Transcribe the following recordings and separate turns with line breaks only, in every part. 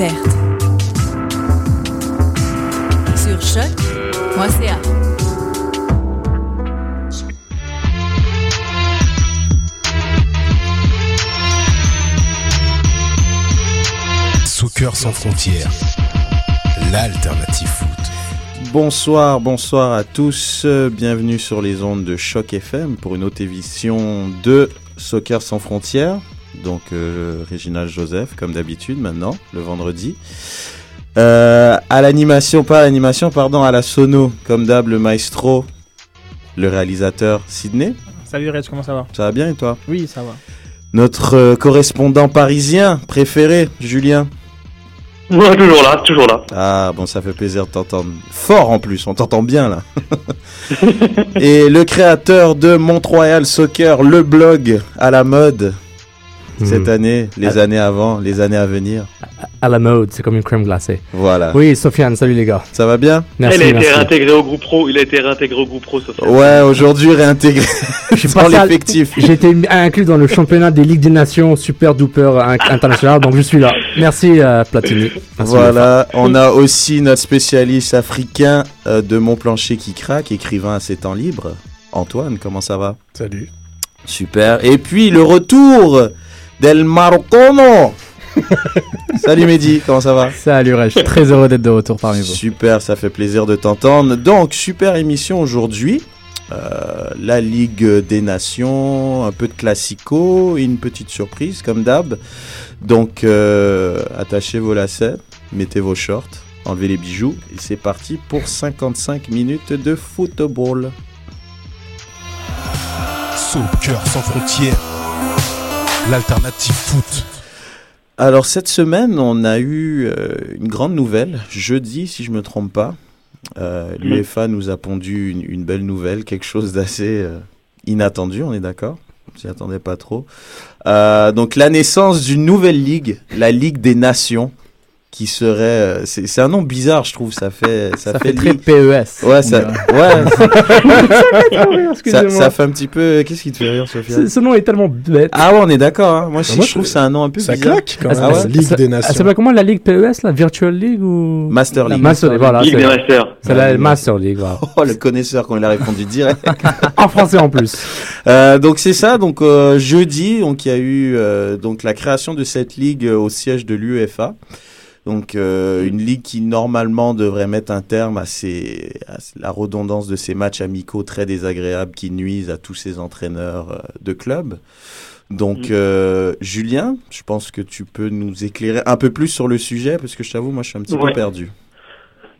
Sur choc.ca.
Soccer sans frontières, l'alternative foot.
Bonsoir, bonsoir à tous. Bienvenue sur les ondes de Choc FM pour une autre émission de Soccer sans frontières. Donc, euh, Réginald Joseph, comme d'habitude, maintenant, le vendredi. Euh, à l'animation, pas à l'animation, pardon, à la sono, comme d'hab, le maestro, le réalisateur Sydney.
Salut Reg, comment ça va?
Ça va bien et toi?
Oui, ça va.
Notre euh, correspondant parisien préféré, Julien.
Ouais, toujours là, toujours là.
Ah bon, ça fait plaisir de t'entendre. Fort en plus, on t'entend bien là. Et le créateur de Mont-Royal Soccer, le blog à la mode cette
Hmm.
année, les années avant, les années à venir.
À la mode, c'est comme une crème glacée.
Voilà.
Oui, Sofiane, salut les gars.
Ça va bien
Merci,
il a été réintégré au groupe pro. Il a été réintégré au groupe pro, fait.
Ouais, aujourd'hui réintégré
Je suis
dans l'effectif.
J'ai été inclus dans le championnat des Ligues des Nations Super Duper in- International, donc je suis là. Merci euh, Platini. Merci,
Voilà, on a aussi notre spécialiste africain euh, de Mon Plancher qui craque, écrivain à ses temps libres. Antoine, comment ça va?
Salut.
Super. Et puis le retour del Maroccono. Salut Mehdi, comment ça va?
Salut Reg, très heureux d'être de retour parmi vous.
Super, ça fait plaisir de t'entendre. Donc, super émission aujourd'hui. Euh, la Ligue des Nations, un peu de classico et une petite surprise comme d'hab. Donc, euh, attachez vos lacets, mettez vos shorts, enlevez les bijoux et c'est parti pour 55 minutes de football.
Soccer sans frontières, l'alternative foot.
Alors cette semaine, on a eu euh, une grande nouvelle. Jeudi, si je me trompe pas, euh, l'UEFA nous a pondu une, une belle nouvelle, quelque chose d'assez euh, inattendu. On est d'accord? On s'y attendait pas trop. Euh, donc la naissance d'une nouvelle ligue, la Ligue des Nations, qui serait. euh, c'est c'est un nom bizarre, je trouve. Ça fait. Ça,
Ça fait très
ligue-
PES.
Ouais,
on
ça, ouais, ça,
Excusez-moi.
ça fait un petit peu. Qu'est-ce qui te fait rire, Sophia
Ce nom est tellement bête.
Ah ouais, on est d'accord. Hein. Moi, je,
moi,
je trouve que c'est un nom un peu
Ça
bizarre.
claque quand
Ah,
même.
ah
la
ouais
Ligue
Ça-
des Nations.
s'appelle comment la Ligue PES, la Virtual League ou?
Master
La
League.
Master League, voilà.
Ligue des
C'est
Masters.
c'est la Master League, voilà.
Oh, le connaisseur quand il a répondu direct.
En français en plus.
Euh, donc c'est ça. Donc euh, jeudi, donc il y a eu euh, donc la création de cette ligue euh, au siège de l'UEFA. Donc euh, une ligue qui normalement devrait mettre un terme à, ces, à la redondance de ces matchs amicaux très désagréables qui nuisent à tous ces entraîneurs euh, de club. Donc
Mm.
euh, Julien, je pense que tu peux nous éclairer un peu plus sur le sujet parce que je t'avoue moi je suis un petit
Ouais.
peu perdu.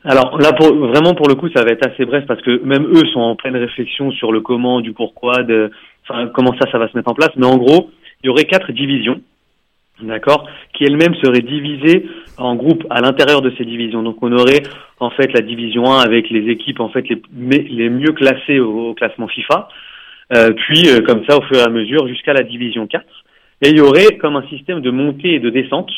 Alors là, pour, vraiment pour le coup, ça va être assez bref parce que même eux sont en pleine réflexion sur le comment, du pourquoi, de, enfin, comment ça, ça va se mettre en place. Mais en gros, il y aurait quatre divisions, d'accord, qui elles-mêmes seraient divisées en groupes à l'intérieur de ces divisions. Donc on aurait en fait la division 1 avec les équipes en fait les, les mieux classées au, classement FIFA, euh, puis euh, comme ça au fur et à mesure jusqu'à la division 4. Et il y aurait comme un système de montée et de descente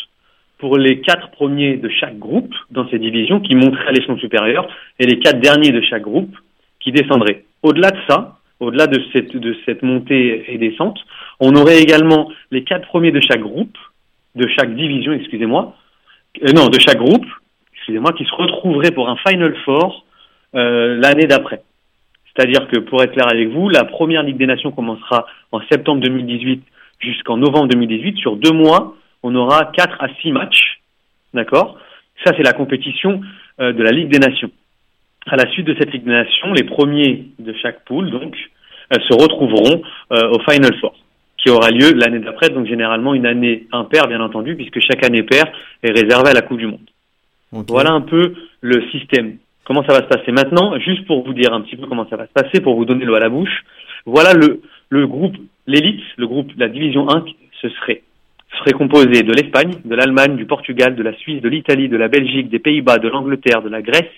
pour les quatre premiers de chaque groupe dans ces divisions qui monteraient à l'échelon supérieur et les quatre derniers de chaque groupe qui descendraient. Au-delà de ça, au-delà de cette, de cette montée et descente, on aurait également les quatre premiers de chaque groupe, de chaque division, excusez-moi, euh, non, de chaque groupe, excusez-moi, qui se retrouveraient pour un Final Four euh, l'année d'après. C'est-à-dire que, pour être clair avec vous, la première Ligue des Nations commencera en septembre 2018 jusqu'en novembre 2018. Sur deux mois, on aura quatre à six matchs. D'accord? Ça, c'est la compétition euh, de la Ligue des Nations. À la suite de cette Ligue des Nations, les premiers de chaque poule, donc, euh, se retrouveront euh, au Final Four, qui aura lieu l'année d'après, donc généralement une année impaire, bien entendu, puisque chaque année paire est réservée à la Coupe du Monde. Voilà un peu le système. Comment ça va se passer maintenant? Juste pour vous dire un petit peu comment ça va se passer, pour vous donner l'eau à la bouche. Voilà le, le groupe, l'élite, le groupe, la division 1, ce serait serait composé de l'Espagne, de l'Allemagne, du Portugal, de la Suisse, de l'Italie, de la Belgique, des Pays-Bas, de l'Angleterre, de la Grèce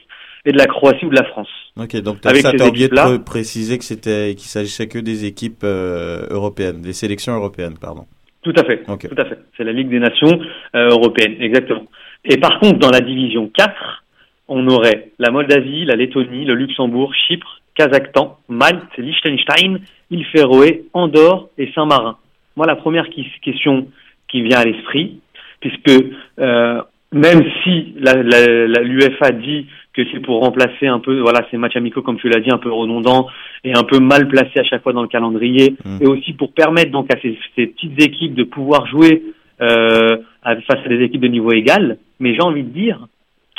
et de la Croatie ou de la France.
Ok, donc as ça, t'as oublié de préciser que c'était qu'il s'agissait que des équipes euh, européennes, des sélections européennes, pardon.
Tout à fait, tout à fait. C'est la Ligue des Nations euh, européenne, exactement. Et par contre, dans la division 4, on aurait la Moldavie, la Lettonie, le Luxembourg, Chypre, Kazakhstan, Malte, Liechtenstein, île Féroé, Andorre et Saint-Marin. Moi, la première question qui vient à l'esprit, puisque euh, même si l'UFA dit que c'est pour remplacer un peu voilà ces matchs amicaux comme tu l'as dit un peu redondants et un peu mal placés à chaque fois dans le calendrier. Mmh. et aussi pour permettre donc à ces, petites équipes de pouvoir jouer euh, face à des équipes de niveau égal. Mais j'ai envie de dire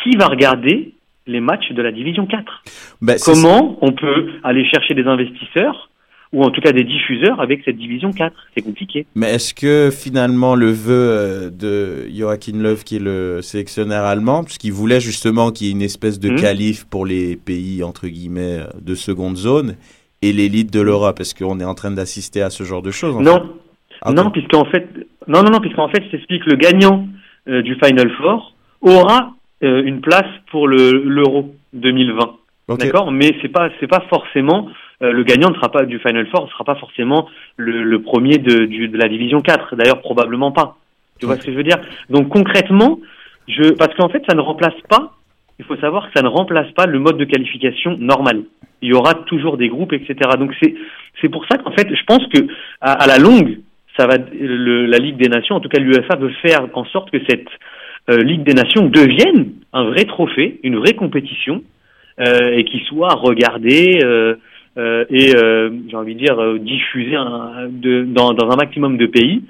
qui va regarder les matchs de la division 4 ben, comment on peut aller chercher des investisseurs ou en tout cas des diffuseurs avec cette division 4. C'est compliqué.
Mais est-ce que finalement le vœu euh, de Joachim Löw, qui est le sélectionneur allemand, puisqu'il voulait justement qu'il y ait une espèce de mmh. qualif pour les pays entre guillemets euh, de seconde zone et l'élite de l'Europe, est-ce qu'on est en train d'assister à ce genre de choses
Non, ah, non, puisqu'en fait, non, non, non, puisqu'en fait, s'explique le gagnant euh, du Final Four aura une place pour l'Euro 2020. D'accord, mais c'est pas c'est pas forcément euh, le gagnant ne sera pas du Final Four, ne sera pas forcément le, premier de, de la division 4. D'ailleurs, probablement pas. Tu vois ce que je veux dire? Donc concrètement, je, parce qu'en fait, ça ne remplace pas. Il faut savoir que ça ne remplace pas le mode de qualification normal. Il y aura toujours des groupes, etc. Donc c'est c'est pour ça qu'en fait, je pense que à, la longue, ça va la Ligue des Nations, en tout cas l'UEFA veut faire en sorte que cette euh, Ligue des Nations devienne un vrai trophée, une vraie compétition, et qui soit regardée euh, euh, et euh, j'ai envie de dire euh, un, de, dans, dans, un maximum de pays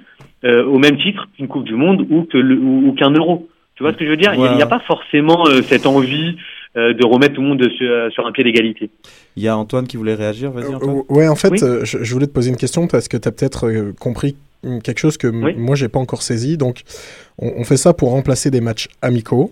au même titre qu'une Coupe du Monde ou que le, ou, qu'un Euro. Tu vois ce que je veux dire? Il n'y a, pas forcément cette envie de remettre tout le monde sur, sur un pied d'égalité.
Il y a Antoine qui voulait réagir, vas-y
Antoine. ouais, en fait, je, voulais te poser une question parce que tu as peut-être compris quelque chose que moi j'ai pas encore saisi. Donc, on, on, fait ça pour remplacer des matchs amicaux.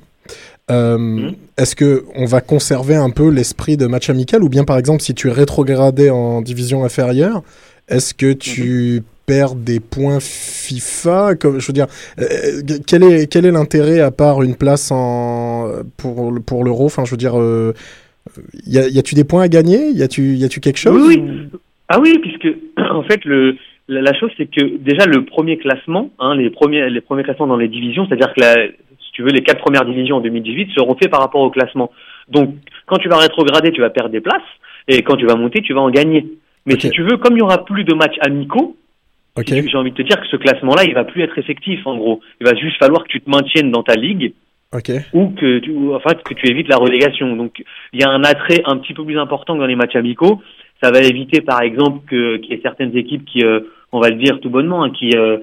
Euh, mhm. Est-ce que on va conserver un peu l'esprit de match amical ou bien par exemple si tu es rétrogradé en division inférieure, est-ce que tu mhm. perds des points FIFA comme, Je veux dire, euh, quel est quel est l'intérêt à part une place en pour pour l'euro? Enfin, je veux dire, euh, y, a, y a-tu des points à gagner? Y a-tu y a-tu quelque chose?
oui, oui, Ah oui, puisque en fait le la, chose c'est que déjà le premier classement, hein, les premiers les premiers classements dans les divisions, c'est-à-dire que la, tu veux, les quatre premières divisions en 2018 seront faites par rapport au classement. Donc, quand tu vas rétrograder, tu vas perdre des places, et quand tu vas monter, tu vas en gagner. Mais si tu veux, comme il y aura plus de matchs amicaux, j'ai envie de te dire que ce classement-là, il va plus être effectif, en gros. Il va juste falloir que tu te maintiennes dans ta ligue, ou que tu, enfin, que tu évites la relégation. Donc, il y a un attrait un petit peu plus important que dans les matchs amicaux. Ça va éviter, par exemple, qu'il y ait certaines équipes qui, euh, on va le dire tout bonnement, hein, qui, euh,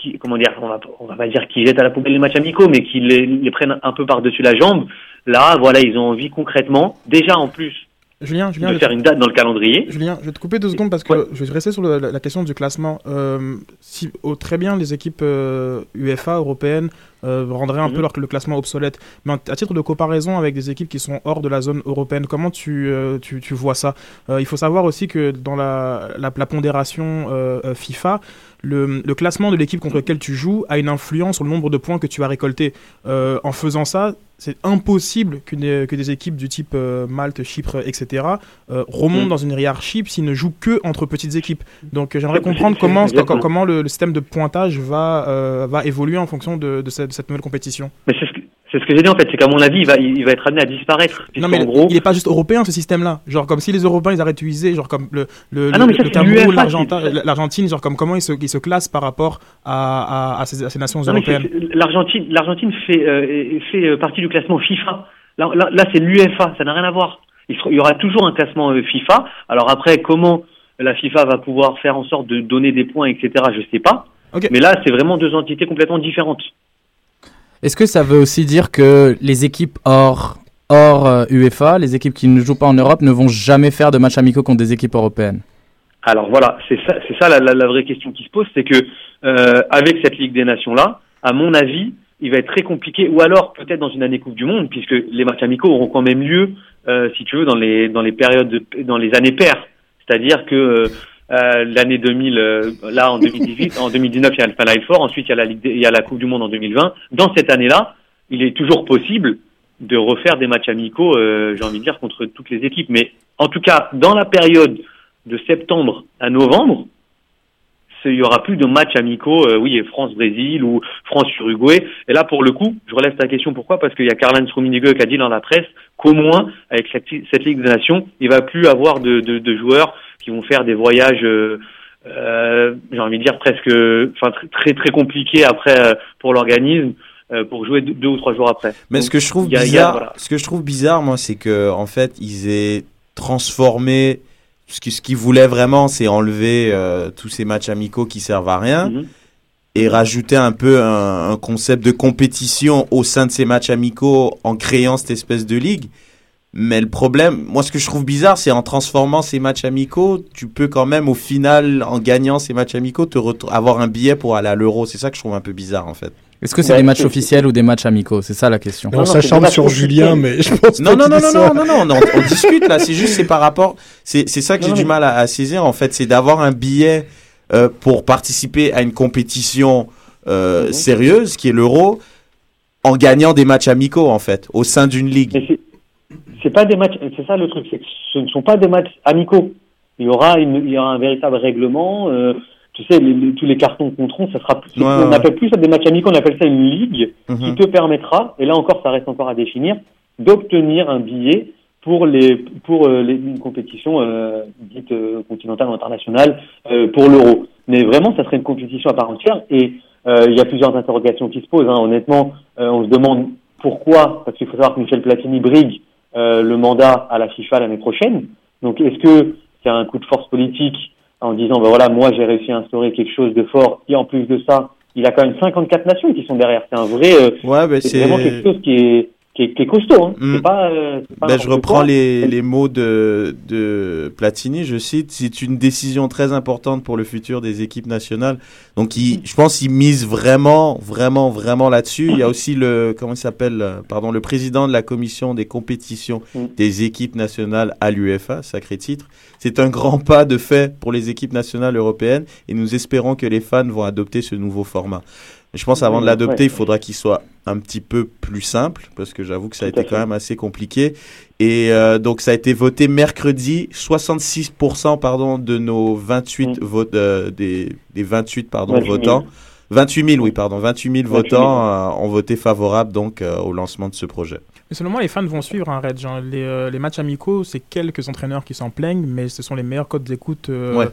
qui, comment dire, on va, on va pas dire qu'ils jettent à la poubelle les matchs amicaux, mais qu'ils les, les, prennent un peu par-dessus la jambe. Là, voilà, ils ont envie concrètement, déjà en plus
Julien, Julien,
de faire une date dans le calendrier.
Julien, je vais te couper deux secondes parce que je vais rester sur la, question du classement. Euh, si, oh, très bien, les équipes UEFA européennes euh, rendrait un peu mhm. le classement obsolète. Mais à titre de comparaison avec des équipes qui sont hors de la zone européenne, comment tu, euh, tu, tu vois ça? Euh, Il faut savoir aussi que dans la, la, pondération FIFA, le, le, classement de l'équipe contre laquelle tu joues a une influence sur le nombre de points que tu as récoltés. en faisant ça, c'est impossible que des, que des, équipes du type Malte, Chypre, etc. remontent mhm. dans une hiérarchie s'ils ne jouent que entre petites équipes. Donc j'aimerais comprendre comment, comment le, système de pointage va, va évoluer en fonction de, de cette cette nouvelle compétition
Mais c'est ce que, c'est ce que j'ai dit en fait, c'est qu'à mon avis, il va, il va être amené à disparaître.
Non mais
gros...
il n'est pas juste européen ce système-là. Genre comme si les Européens ils arrêtent d'utiliser, genre comme le, le, ah le, Cameroun, l'Argentine, genre comme comment ils se, ils se classent par rapport à, à, à, ces, ces, nations européennes.
L'Argentine, l'Argentine fait, euh, fait euh, partie du classement FIFA. Là, là, là c'est l'UEFA, ça n'a rien à voir. Il, y aura toujours un classement euh, FIFA. Alors après, comment la FIFA va pouvoir faire en sorte de donner des points, etc. Je sais pas. Mais là, c'est vraiment deux entités complètement différentes.
Est-ce que ça veut aussi dire que les équipes hors, hors UEFA, euh, les équipes qui ne jouent pas en Europe, ne vont jamais faire de matchs amicaux contre des équipes européennes?
Alors voilà, c'est ça, ça la, vraie question qui se pose, c'est que euh, avec cette Ligue des Nations là, à mon avis, il va être très compliqué, ou alors peut-être dans une année Coupe du Monde, puisque les matchs amicaux auront quand même lieu, euh, si tu veux, dans les dans les périodes, dans les années paires. C'est-à-dire que euh, l'année 2000, euh, là en 2018, en 2019 il y a le Final Four, ensuite il y a la Coupe du Monde en 2020. Dans cette année-là, il est toujours possible de refaire des matchs amicaux, euh, j'ai envie de dire, contre toutes les équipes. Mais en tout cas, dans la période de septembre à novembre, il y aura plus de matchs amicaux, oui, France-Brésil ou France-Uruguay. Et là, pour le coup, je relève ta question. Pourquoi? Parce qu'il y a Karl-Heinz Rummenigge qui a dit dans la presse qu'au moins, avec cette, cette, Ligue des Nations, il va plus avoir de, de, de joueurs qui vont faire des voyages, euh, euh, j'ai envie de dire presque, enfin très très compliqués après euh, pour l'organisme pour jouer deux, ou trois jours après.
Mais ce que je trouve bizarre, ce que je trouve bizarre, moi, c'est que en fait, ils aient transformé ce qu'ils ce voulaient vraiment, c'est enlever tous ces matchs amicaux qui servent à rien. Mhm. Et rajouter un peu un, un, concept de compétition au sein de ces matchs amicaux en créant cette espèce de ligue. Mais le problème, moi ce que je trouve bizarre, c'est en transformant ces matchs amicaux, tu peux quand même au final, en gagnant ces matchs amicaux, te avoir un billet pour aller à l'euro. C'est ça que je trouve un peu bizarre en fait.
Est-ce que c'est des matchs officiels ou des matchs amicaux? C'est ça la question.
Non, ça change sur Julien, mais je pense
non, non, non, non, non, non, non, on, discute là. C'est juste, c'est par rapport. C'est ça que j'ai du mal à, saisir en fait. C'est d'avoir un billet euh, pour participer à une compétition euh, sérieuse, qui est l'euro, en gagnant des matchs amicaux en fait, au sein d'une ligue
c'est pas des matchs, c'est ça le truc, ce ne sont pas des matchs amicaux. Il y aura, une, il y aura un véritable règlement. Euh, tu sais, tous les cartons compteront, ça sera. on n'appelle plus ça des matchs amicaux, on appelle ça une ligue qui mhm. te permettra, et là encore, ça reste encore à définir, d'obtenir un billet pour les pour euh, les, une compétition euh, dite euh, continentale ou internationale pour l'euro. Mais vraiment, ça serait une compétition à part entière. Et il y a plusieurs interrogations qui se posent. Hein. Honnêtement, on se demande pourquoi, parce qu'il faut savoir que Michel Platini brigue euh, le mandat à la FIFA l'année prochaine. Donc est-ce que c'est un coup de force politique en disant ben voilà moi j'ai réussi à instaurer quelque chose de fort et en plus de ça il a quand même 54 nations qui sont derrière. C'est un vrai, euh,
ouais, ben
c'est vraiment quelque chose qui est qui est, costaud. Hein. Mm. Pas, euh,
ben, je reprends les, les, mots de, de Platini, je cite, c'est une décision très importante pour le futur des équipes nationales. Donc il, je pense qu'il mise vraiment, vraiment, vraiment là-dessus. Il y a aussi le, comment il s'appelle, pardon, le président de la commission des compétitions mm. des équipes nationales à l'UEFA, sacré titre. C'est un grand pas de fait pour les équipes nationales européennes et nous espérons que les fans vont adopter ce nouveau format. Je pense avant de l'adopter, il faudra qu'il soit un petit peu plus simple, parce que j'avoue que ça a été quand même assez compliqué. Et euh, donc ça a été voté mercredi, 66% pardon de nos 28 mm. votes, euh, des, des 28 pardon votants. 28 000, oui, pardon, 28 000 votants euh, ont voté favorable donc au lancement de ce projet.
Mais selon moi, les fans vont suivre un raid. Genre, les, les, matchs amicaux, c'est quelques entraîneurs qui s'en plaignent, mais ce sont les meilleurs codes d'écoute. Ouais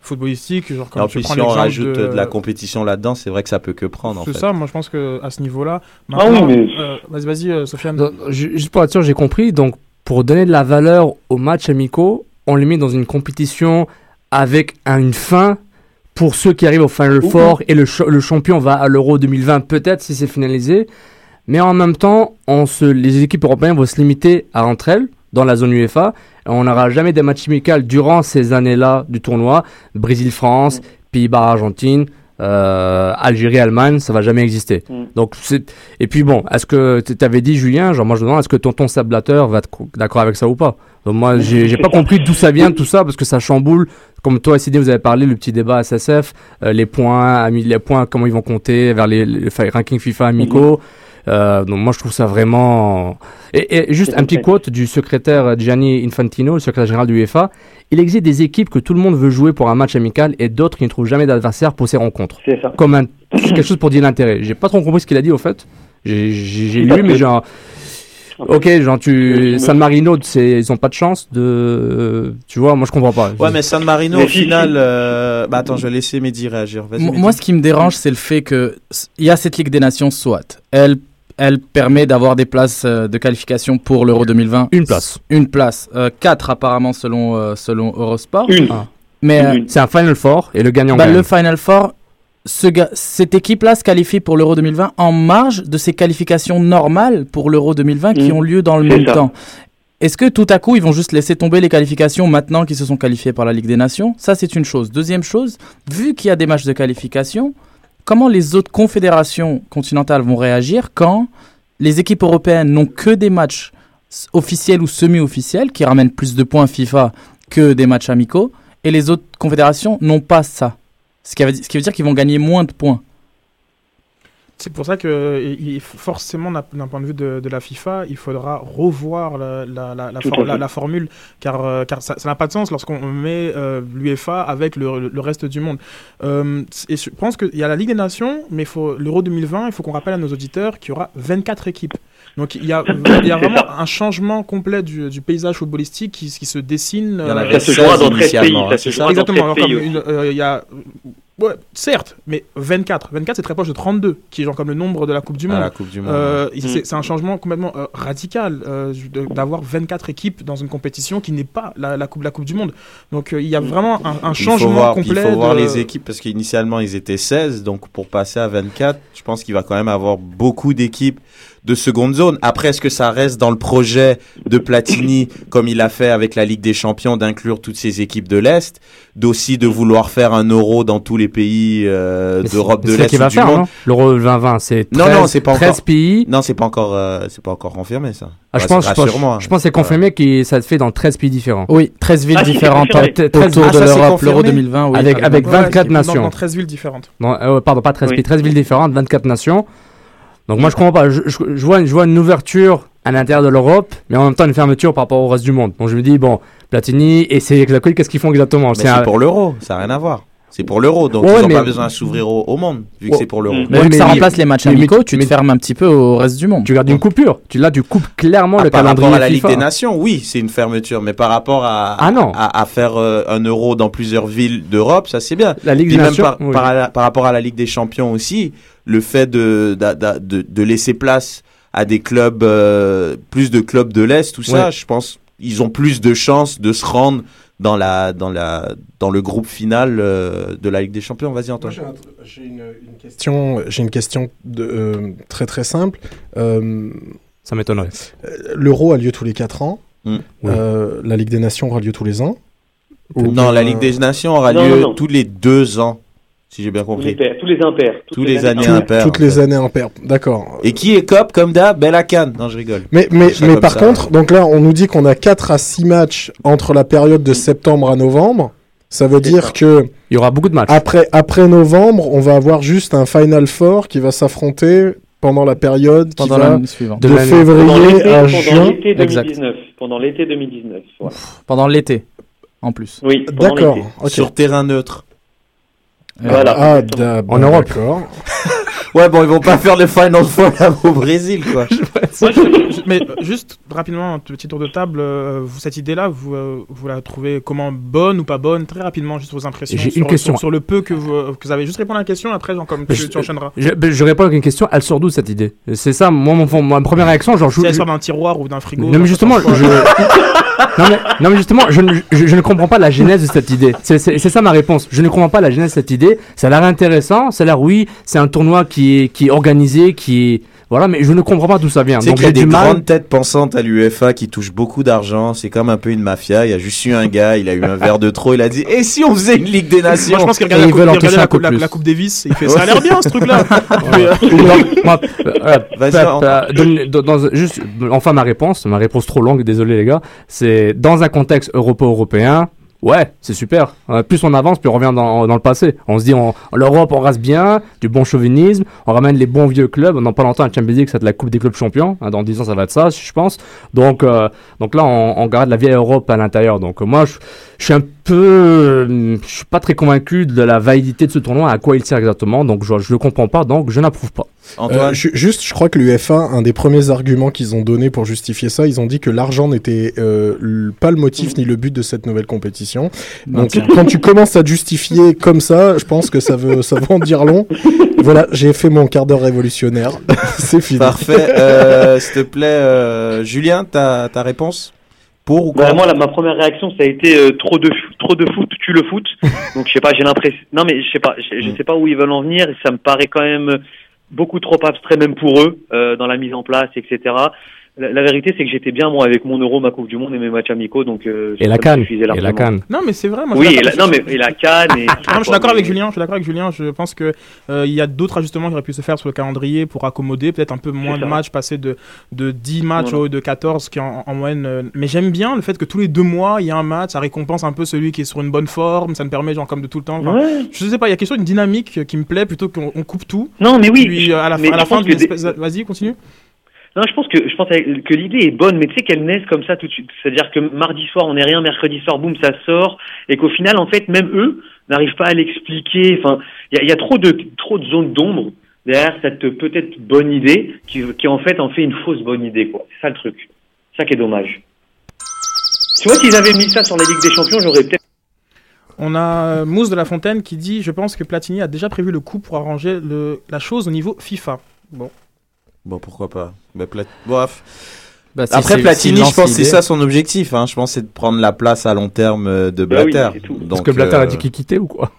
footballistique. Genre,
quand tu prends si on rajoute de... la compétition là-dedans, c'est vrai que ça peut que prendre.
C'est ça, moi je pense que à ce niveau-là.
Ah oui, mais.
Euh, vas-y, vas-y, euh, Sofiane.
juste pour être sûr, j'ai compris. Donc, pour donner de la valeur aux matchs amicaux, on les met dans une compétition avec une fin pour ceux qui arrivent au Final Four et le, le champion va à l'Euro 2020 peut-être si c'est finalisé. Mais en même temps, on se, les équipes européennes vont se limiter à entre elles dans la zone UEFA On n'aura jamais des matchs amicaux durant ces années-là du tournoi. Brésil-France, Pays-Bas-Argentine. Euh, Algérie, Allemagne, ça va jamais exister.
Mm.
Donc c'est et puis bon, est-ce que tu avais dit Julien, genre moi je me demande est-ce que tonton Sablateur va être co- d'accord avec ça ou pas? Donc moi j'ai j'ai pas compris d'où ça vient tout ça parce que ça chamboule. Comme toi et vous avez parlé le petit débat SSF, euh, les points, les points comment ils vont compter vers les, les rankings FIFA amicaux. Euh, donc moi je trouve ça vraiment et, et juste un petit quote du secrétaire Gianni Infantino, le secrétaire général du UEFA. Il existe des équipes que tout le monde veut jouer pour un match amical et d'autres qui ne trouvent jamais d'adversaire pour ces rencontres.
C'est ça.
Comme un, quelque chose pour dire l'intérêt. J'ai pas trop compris ce qu'il a dit au fait. J'ai lu, mais genre. Ok, genre tu San Marino, ils ont pas de chance de, tu vois, moi je comprends pas.
Ouais, mais San Marino,
Mais
au final. euh, Bah attends, je vais laisser Mehdi réagir. Mehdi.
Moi, ce qui me dérange, c'est le fait que il y a cette Ligue des Nations, soit elle, elle permet d'avoir des places euh, de qualification pour l'Euro 2020.
Une place.
Une place. Euh, quatre apparemment selon euh, selon Eurosport.
Une.
Ah.
Mais euh.
C'est un Final Four et le gagnant
bah,
gagne.
le Final Four, ce cette équipe-là se qualifie pour l'Euro 2020 en marge de ces qualifications normales pour l'Euro 2020 qui
Mm.
ont lieu dans le même
ça.
temps. Est-ce que tout à coup, ils vont juste laisser tomber les qualifications maintenant qu'ils se sont qualifiés par la Ligue des Nations? Ça, c'est une chose. Deuxième chose, vu qu'il y a des matchs de qualification, comment les autres confédérations continentales vont réagir quand les équipes européennes n'ont que des matchs officiels ou semi-officiels qui ramènent plus de points FIFA que des matchs amicaux et les autres confédérations n'ont pas ça ce qui veut dire qu'ils vont gagner moins de points.
C'est pour ça que il- il- forcément, d'un point de vue de, de la FIFA, il faudra revoir la, la, la, la
Tout
for-
à
la-
fait.
la formule, car, euh, car ça ça n'a pas de sens lorsqu'on met euh, l'UEFA avec le, le reste du monde. Euh, et je pense qu'il y a la Ligue des Nations, mais l'Euro 2020, il faut qu'on rappelle à nos auditeurs qu'il y aura 24 équipes. Donc il y a, il y a vraiment un changement complet du, du paysage footballistique qui, qui se dessine.
Il y en
euh,
avait
Ça se jouera
16
dans 13 pays.
initialement,
Ça
hein,
dans
Exactement.
13
alors
pays
comme
aussi.
une- euh, il y a, ouais, certes, mais 24. 24, c'est très proche de 32, qui est genre comme le nombre de la Coupe du
À
Monde.
la Coupe du Monde.
Euh,
Mm.
c'est c'est un changement complètement euh, radical euh, d'avoir 24 équipes dans une compétition qui n'est pas la, la coupe, la coupe du Monde. Donc euh, il y a vraiment un, un
Il faut
changement
voir,
complet.
Il faut voir
de-
les équipes parce qu'initialement ils étaient 16, donc pour passer à 24, je pense qu'il va quand même avoir beaucoup d'équipes de seconde zone. Après, est-ce que ça reste dans le projet de Platini, comme il a fait avec la Ligue des Champions, d'inclure toutes ces équipes de l'Est, d'aussi de vouloir faire un euro dans tous les pays euh, d'Europe de
c'est ce
l'Est
qu'il
ou
va
du
faire,
monde?
non? L'Euro 2020, c'est 13,
Non, non, c'est pas
13
encore-
pays.
Non, c'est pas encore, euh, c'est pas encore confirmé ça.
Ah, je pense, je pense,
rassure-moi.
je pense que c'est confirmé que ça se fait dans 13 pays différents.
Oui, 13 villes
Ah,
différentes autour
Ah,
de
ça, c'est
l'Europe, l'Euro 2020. Oui,
Avec- avec
raison.
Ouais,
24
dans-
nations.
Dans 13 villes différentes.
Non, euh, pardon, pas 13
Oui.
pays, 13 villes différentes, 24 nations. Donc moi je comprends pas, je, je- je vois, je vois une ouverture à l'intérieur de l'Europe, mais en même temps une fermeture par rapport au reste du monde. Donc je me dis, bon, Platini et c'est qu'est-ce qu'ils font exactement? C'est
c'est
un-
pour l'euro, ça n'a rien à voir. C'est pour l'euro, donc
Ouais,
ils n'ont
mais-
pas besoin de s'ouvrir au, au monde, vu que c'est pour l'euro.
Mm.
Mais
Ouais,
vu que ça
mais-
remplace les matchs
mais-
amicaux, tu
mais-
te fermes un petit peu au reste du monde.
Tu gardes une coupure. Tu, là, tu coupes clairement
Ah,
le
par
calendrier
rapport à la Ligue des Nations, oui, c'est une fermeture, mais par rapport à,
Ah non.
à, à faire euh, un euro dans plusieurs villes d'Europe, ça c'est bien.
La Ligue
Puis
des
même
Nations.
par,
oui.
par, par rapport à la Ligue des Champions aussi, le fait de, de, de laisser place à des clubs, euh, plus de clubs de l'Est, tout ça,
Ouais.
je pense ils ont plus de chances de se rendre dans, la, dans, la, dans le groupe final euh, de la Ligue des Champions. Vas-y
Moi,
Antoine.
j'ai un- j'ai une, une question, j'ai une question de, euh, très très simple. Euh,
Ça m'étonnerait.
L'Euro a lieu tous les 4 ans.
Mm.
Euh, la Ligue des Nations aura lieu tous les ans. Ou
Non, la Ligue des Nations aura
Non,
lieu
non, non.
tous les deux ans, si j'ai bien
Tous les,
compris.
pairs, tous les impairs. toutes
Tous les années
impairs.
impaires.
toutes
en
les années impaires. D'accord.
Et qui est cop comme d'hab? Bella Cannes. Non, je rigole.
Mais, mais, mais par
ça.
contre, donc là, on nous dit qu'on a 4 à 6 matchs entre la période de septembre à novembre. Ça veut dire
ça.
que
Il y aura beaucoup de matchs.
après, après novembre, on va avoir juste un Final Four qui va s'affronter pendant la période qui
pendant
va
l'année suivante.
de.
Pendant
février
l'été,
à
pendant
juin.
l'été
Exact.
2019. Pendant l'été 2019. voilà.
Pendant l'été, en plus.
Oui, pendant
D'accord.
l'été.
Sur terrain neutre.
Voilà.
Ah, da-
En
bah,
Europe.
Ouais, bon, ils vont pas faire le Final Four là, au Brésil, quoi.
Moi, je- je- mais euh, juste rapidement, un petit tour de table. euh, vous, cette idée-là, vous, euh, vous la trouvez comment bonne ou pas bonne? Très rapidement, juste vos impressions.
J'ai
sur,
une question.
Sur, sur le peu que vous, euh, que vous avez. Juste répondre à la question, après, genre, comme tu,
Je-
tu enchaîneras.
Je, je réponds avec une question. Elle sort d'où cette idée? C'est ça, moi, mon, mon- ma première réaction, genre, je,
Si elle sort d'un tiroir ou d'un frigo.
Non mais justement, je... non, mais, justement, je, ne- comprends pas la genèse de cette idée. C'est ça ma réponse. Je ne comprends pas la genèse de cette idée. Ça a l'air intéressant. Ça a l'air oui, c'est un tournoi qui est qui est organisé, qui est Voilà, mais je ne comprends pas d'où ça vient. Donc
qu'il y a des
mal.
grandes têtes pensantes à l'UEFA qui touchent beaucoup d'argent. C'est comme un peu une mafia. Il y a juste eu un gars, il a eu un verre de trop. Il a dit Et si on faisait une Ligue des Nations
Moi, je pense qu'il regarde, la coupe, il regardait la, coupe- la, Coupe Davis. Il fait ça a l'air bien ce truc-là.
Juste, enfin ma réponse, ma réponse trop longue, désolé les gars, c'est dans un contexte europo-européen, ouais, c'est super. Euh, plus on avance, plus on revient dans, le passé. On se dit, on, l'Europe, on reste bien, du bon chauvinisme, on ramène les bons vieux clubs. Dans pas longtemps, la Champions League, c'est la Coupe des clubs champions. Hein, dans 10 ans, ça va être ça, je pense. Donc, euh, donc là, on, garde la vieille Europe à l'intérieur. Donc moi, je, je suis un peu, euh, je suis pas très convaincu de la validité de ce tournoi, à quoi il sert exactement. Donc je, je le comprends pas, donc je n'approuve pas.
Antoine,
Euh, ju- juste, je crois que l'UEFA, un des premiers arguments qu'ils ont donné pour justifier ça, ils ont dit que l'argent n'était euh, pas le motif ni le but de cette nouvelle compétition. Donc, quand tu commences à te justifier comme ça, je pense que ça veut, ça veut en dire long. Voilà, j'ai fait mon quart d'heure révolutionnaire. C'est fini.
parfait. Euh, S'il te plaît, euh, Julien, ta, ta réponse? Pour ou
Bah,
contre?
moi, là, ma première réaction, ça a été euh, trop de trop de foot tue le foot. Donc, je sais pas, j'ai l'impression. Non, mais je sais pas, je, je sais pas où ils veulent en venir. Ça me paraît quand même beaucoup trop abstrait, même pour eux, euh, dans la mise en place, etc. La, la vérité, c'est que j'étais bien moi avec mon Euro, ma Coupe du Monde et mes matchs amicaux, donc. euh,
Et la canne, et la canne.
Non, mais c'est vrai. Moi,
Oui, et la, non, mais et la canne. Et,
Non, je suis d'accord avec Julien. Je suis d'accord avec Julien. Je pense que euh, il y a d'autres ajustements qui auraient pu se faire sur le calendrier pour accommoder peut-être un peu moins de matchs, passer de, de 10 matchs
Voilà.
au lieu de 14 qui en, en moyenne. euh, Mais j'aime bien le fait que tous les deux mois il y a un match. Ça récompense un peu celui qui est sur une bonne forme. Ça me permet genre comme de tout le temps. Enfin,
Ouais.
Je sais pas. Il y a quelque chose une dynamique qui me plaît plutôt qu'on on coupe tout.
Non, mais oui.
Puis
je-
à la,
mais
fin- à la
je
fin
pense
d'une
que des-
espèce. Vas-y, continue.
Non, je pense que je pense que l'idée est bonne, mais tu sais qu'elle naisse comme ça tout de suite. C'est-à-dire que mardi soir on n'est rien, mercredi soir boum ça sort, et qu'au final en fait même eux n'arrivent pas à l'expliquer. Enfin, il y a, trop de trop de zones d'ombre derrière cette peut-être bonne idée qui, qui en fait en fait une fausse bonne idée quoi. C'est ça le truc. Ça qui est dommage. Tu vois s'ils avaient mis ça sur la Ligue des Champions, j'aurais peut-être
On a euh, Mousse de la Fontaine qui dit Je pense que Platini a déjà prévu le coup pour arranger le, la chose au niveau FIFA. Bon.
Bon, pourquoi pas bah, Plat-.
Bah, si
Après, Platini, je pense que c'est ça son objectif. Hein. Je pense que c'est de prendre la place à long terme euh, de
Bah oui,
Blatter.
c'est tout.
Parce que Blatter
euh,
a dit qu'il quittait ou quoi?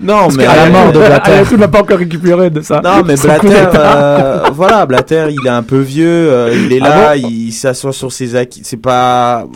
Non,
Parce
mais
qu'à la mort de Blatter. Tu n'as pas encore récupéré de ça.
Non, mais Blatter, euh, voilà, Blatter, il est un peu vieux, euh, il est
Ah
là, il s'assoit sur ses acquis. C'est pas,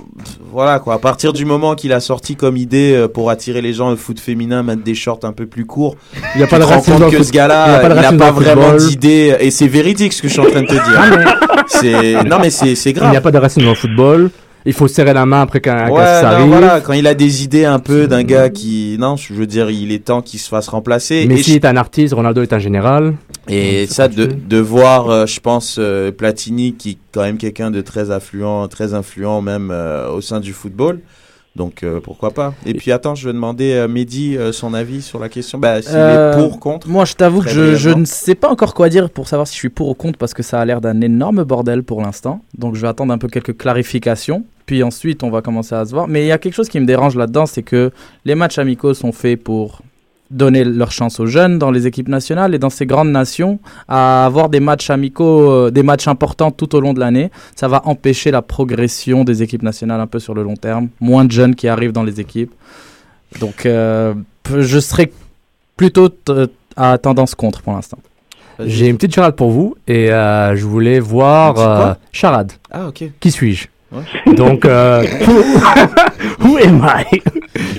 voilà quoi. À partir du moment qu'il a sorti comme idée euh, pour attirer les gens au foot féminin, mettre des shorts un peu plus courts,
Il n'y a pas de racisme le
que ce gars-là,
il y a pas le
vraiment d'idée, et c'est véridique ce que je suis en train de te dire. C'est, non mais c'est, c'est
Il n'y
grave.
a pas de racisme dans le football. Il faut serrer la main après qu'un
Ouais,
ça arrive.
voilà, quand il a des idées un peu d'un gars qui, non, je veux dire, il est temps qu'il se fasse remplacer. Et
Messi
je-
est un artiste, Ronaldo est un général.
Et ça, de, de voir, euh, je pense, euh, Platini, qui est quand même quelqu'un de très affluent, très influent même euh, au sein du football. Donc euh, pourquoi pas. Et puis attends, je vais demander à Mehdi euh, son avis sur la question. Bah, s'il
Euh,
est pour, contre.
Moi, je t'avoue que je, je ne sais pas encore quoi dire pour savoir si je suis pour ou contre parce que ça a l'air d'un énorme bordel pour l'instant. Donc, je vais attendre un peu quelques clarifications. Puis ensuite, on va commencer à se voir. Mais il y a quelque chose qui me dérange là-dedans, c'est que les matchs amicaux sont faits pour donner leur chance aux jeunes dans les équipes nationales et dans ces grandes nations à avoir des matchs amicaux, euh, des matchs importants tout au long de l'année. Ça va empêcher la progression des équipes nationales un peu sur le long terme. Moins de jeunes qui arrivent dans les équipes. Donc, euh, je serais plutôt t- à tendance contre pour l'instant.
J'ai une petite charade pour vous et euh, je voulais voir. Euh, charade.
Ah, ok.
Qui suis-je?
Ouais.
Donc, euh, who, who am I?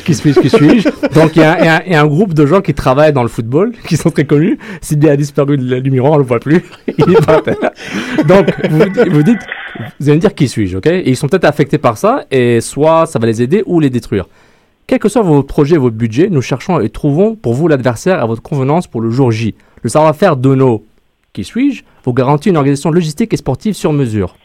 Qui suis-je Qui suis-je Donc, il y, a un- y a groupe de gens qui travaillent dans le football, qui sont très connus. Sylvie a disparu du miroir, on le voit plus. Il est terre. Donc, vous, vous dites, vous allez me dire qui suis-je, ok? Et ils sont peut-être affectés par ça, et soit ça va les aider ou les détruire. Quel que soit votre projet, votre budget, nous cherchons et trouvons pour vous l'adversaire à votre convenance pour le jour J. Le savoir-faire de nos qui suis-je vous garantit une organisation logistique et sportive sur mesure.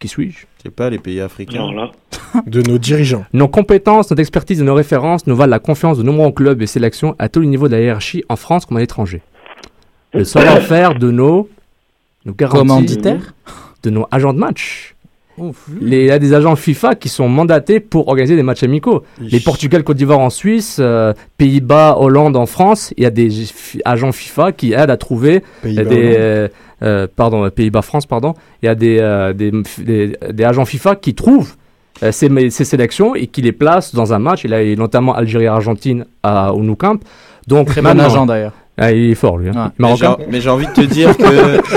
Qui suis-je?
Je sais pas, les pays africains.
Non, là.
de nos dirigeants.
Nos compétences, notre expertise et nos références nous valent la confiance de nombreux clubs et sélections à tous les niveaux de la hiérarchie en France comme à l'étranger. Le savoir-faire de nos, nos garanties,
Commanditaires?
de nos agents de match. Il y a des agents FIFA qui sont mandatés pour organiser des matchs amicaux. Les Portugal, Côte d'Ivoire en Suisse, euh, Pays-Bas, Hollande en France, il y a des fi- agents FIFA qui aident à trouver
Pays-Bas,
des, euh, euh, pardon, euh, Pays-Bas, France, pardon. Il y a des, euh, des, des, des agents FIFA qui trouvent euh, ces, sélections et qui les placent dans un match. Il a et notamment Algérie-Argentine à- au Nou Camp. Donc
Très bon agent d'ailleurs.
Ah, il est fort, lui. Hein.
Mais j'ai envie de te dire que.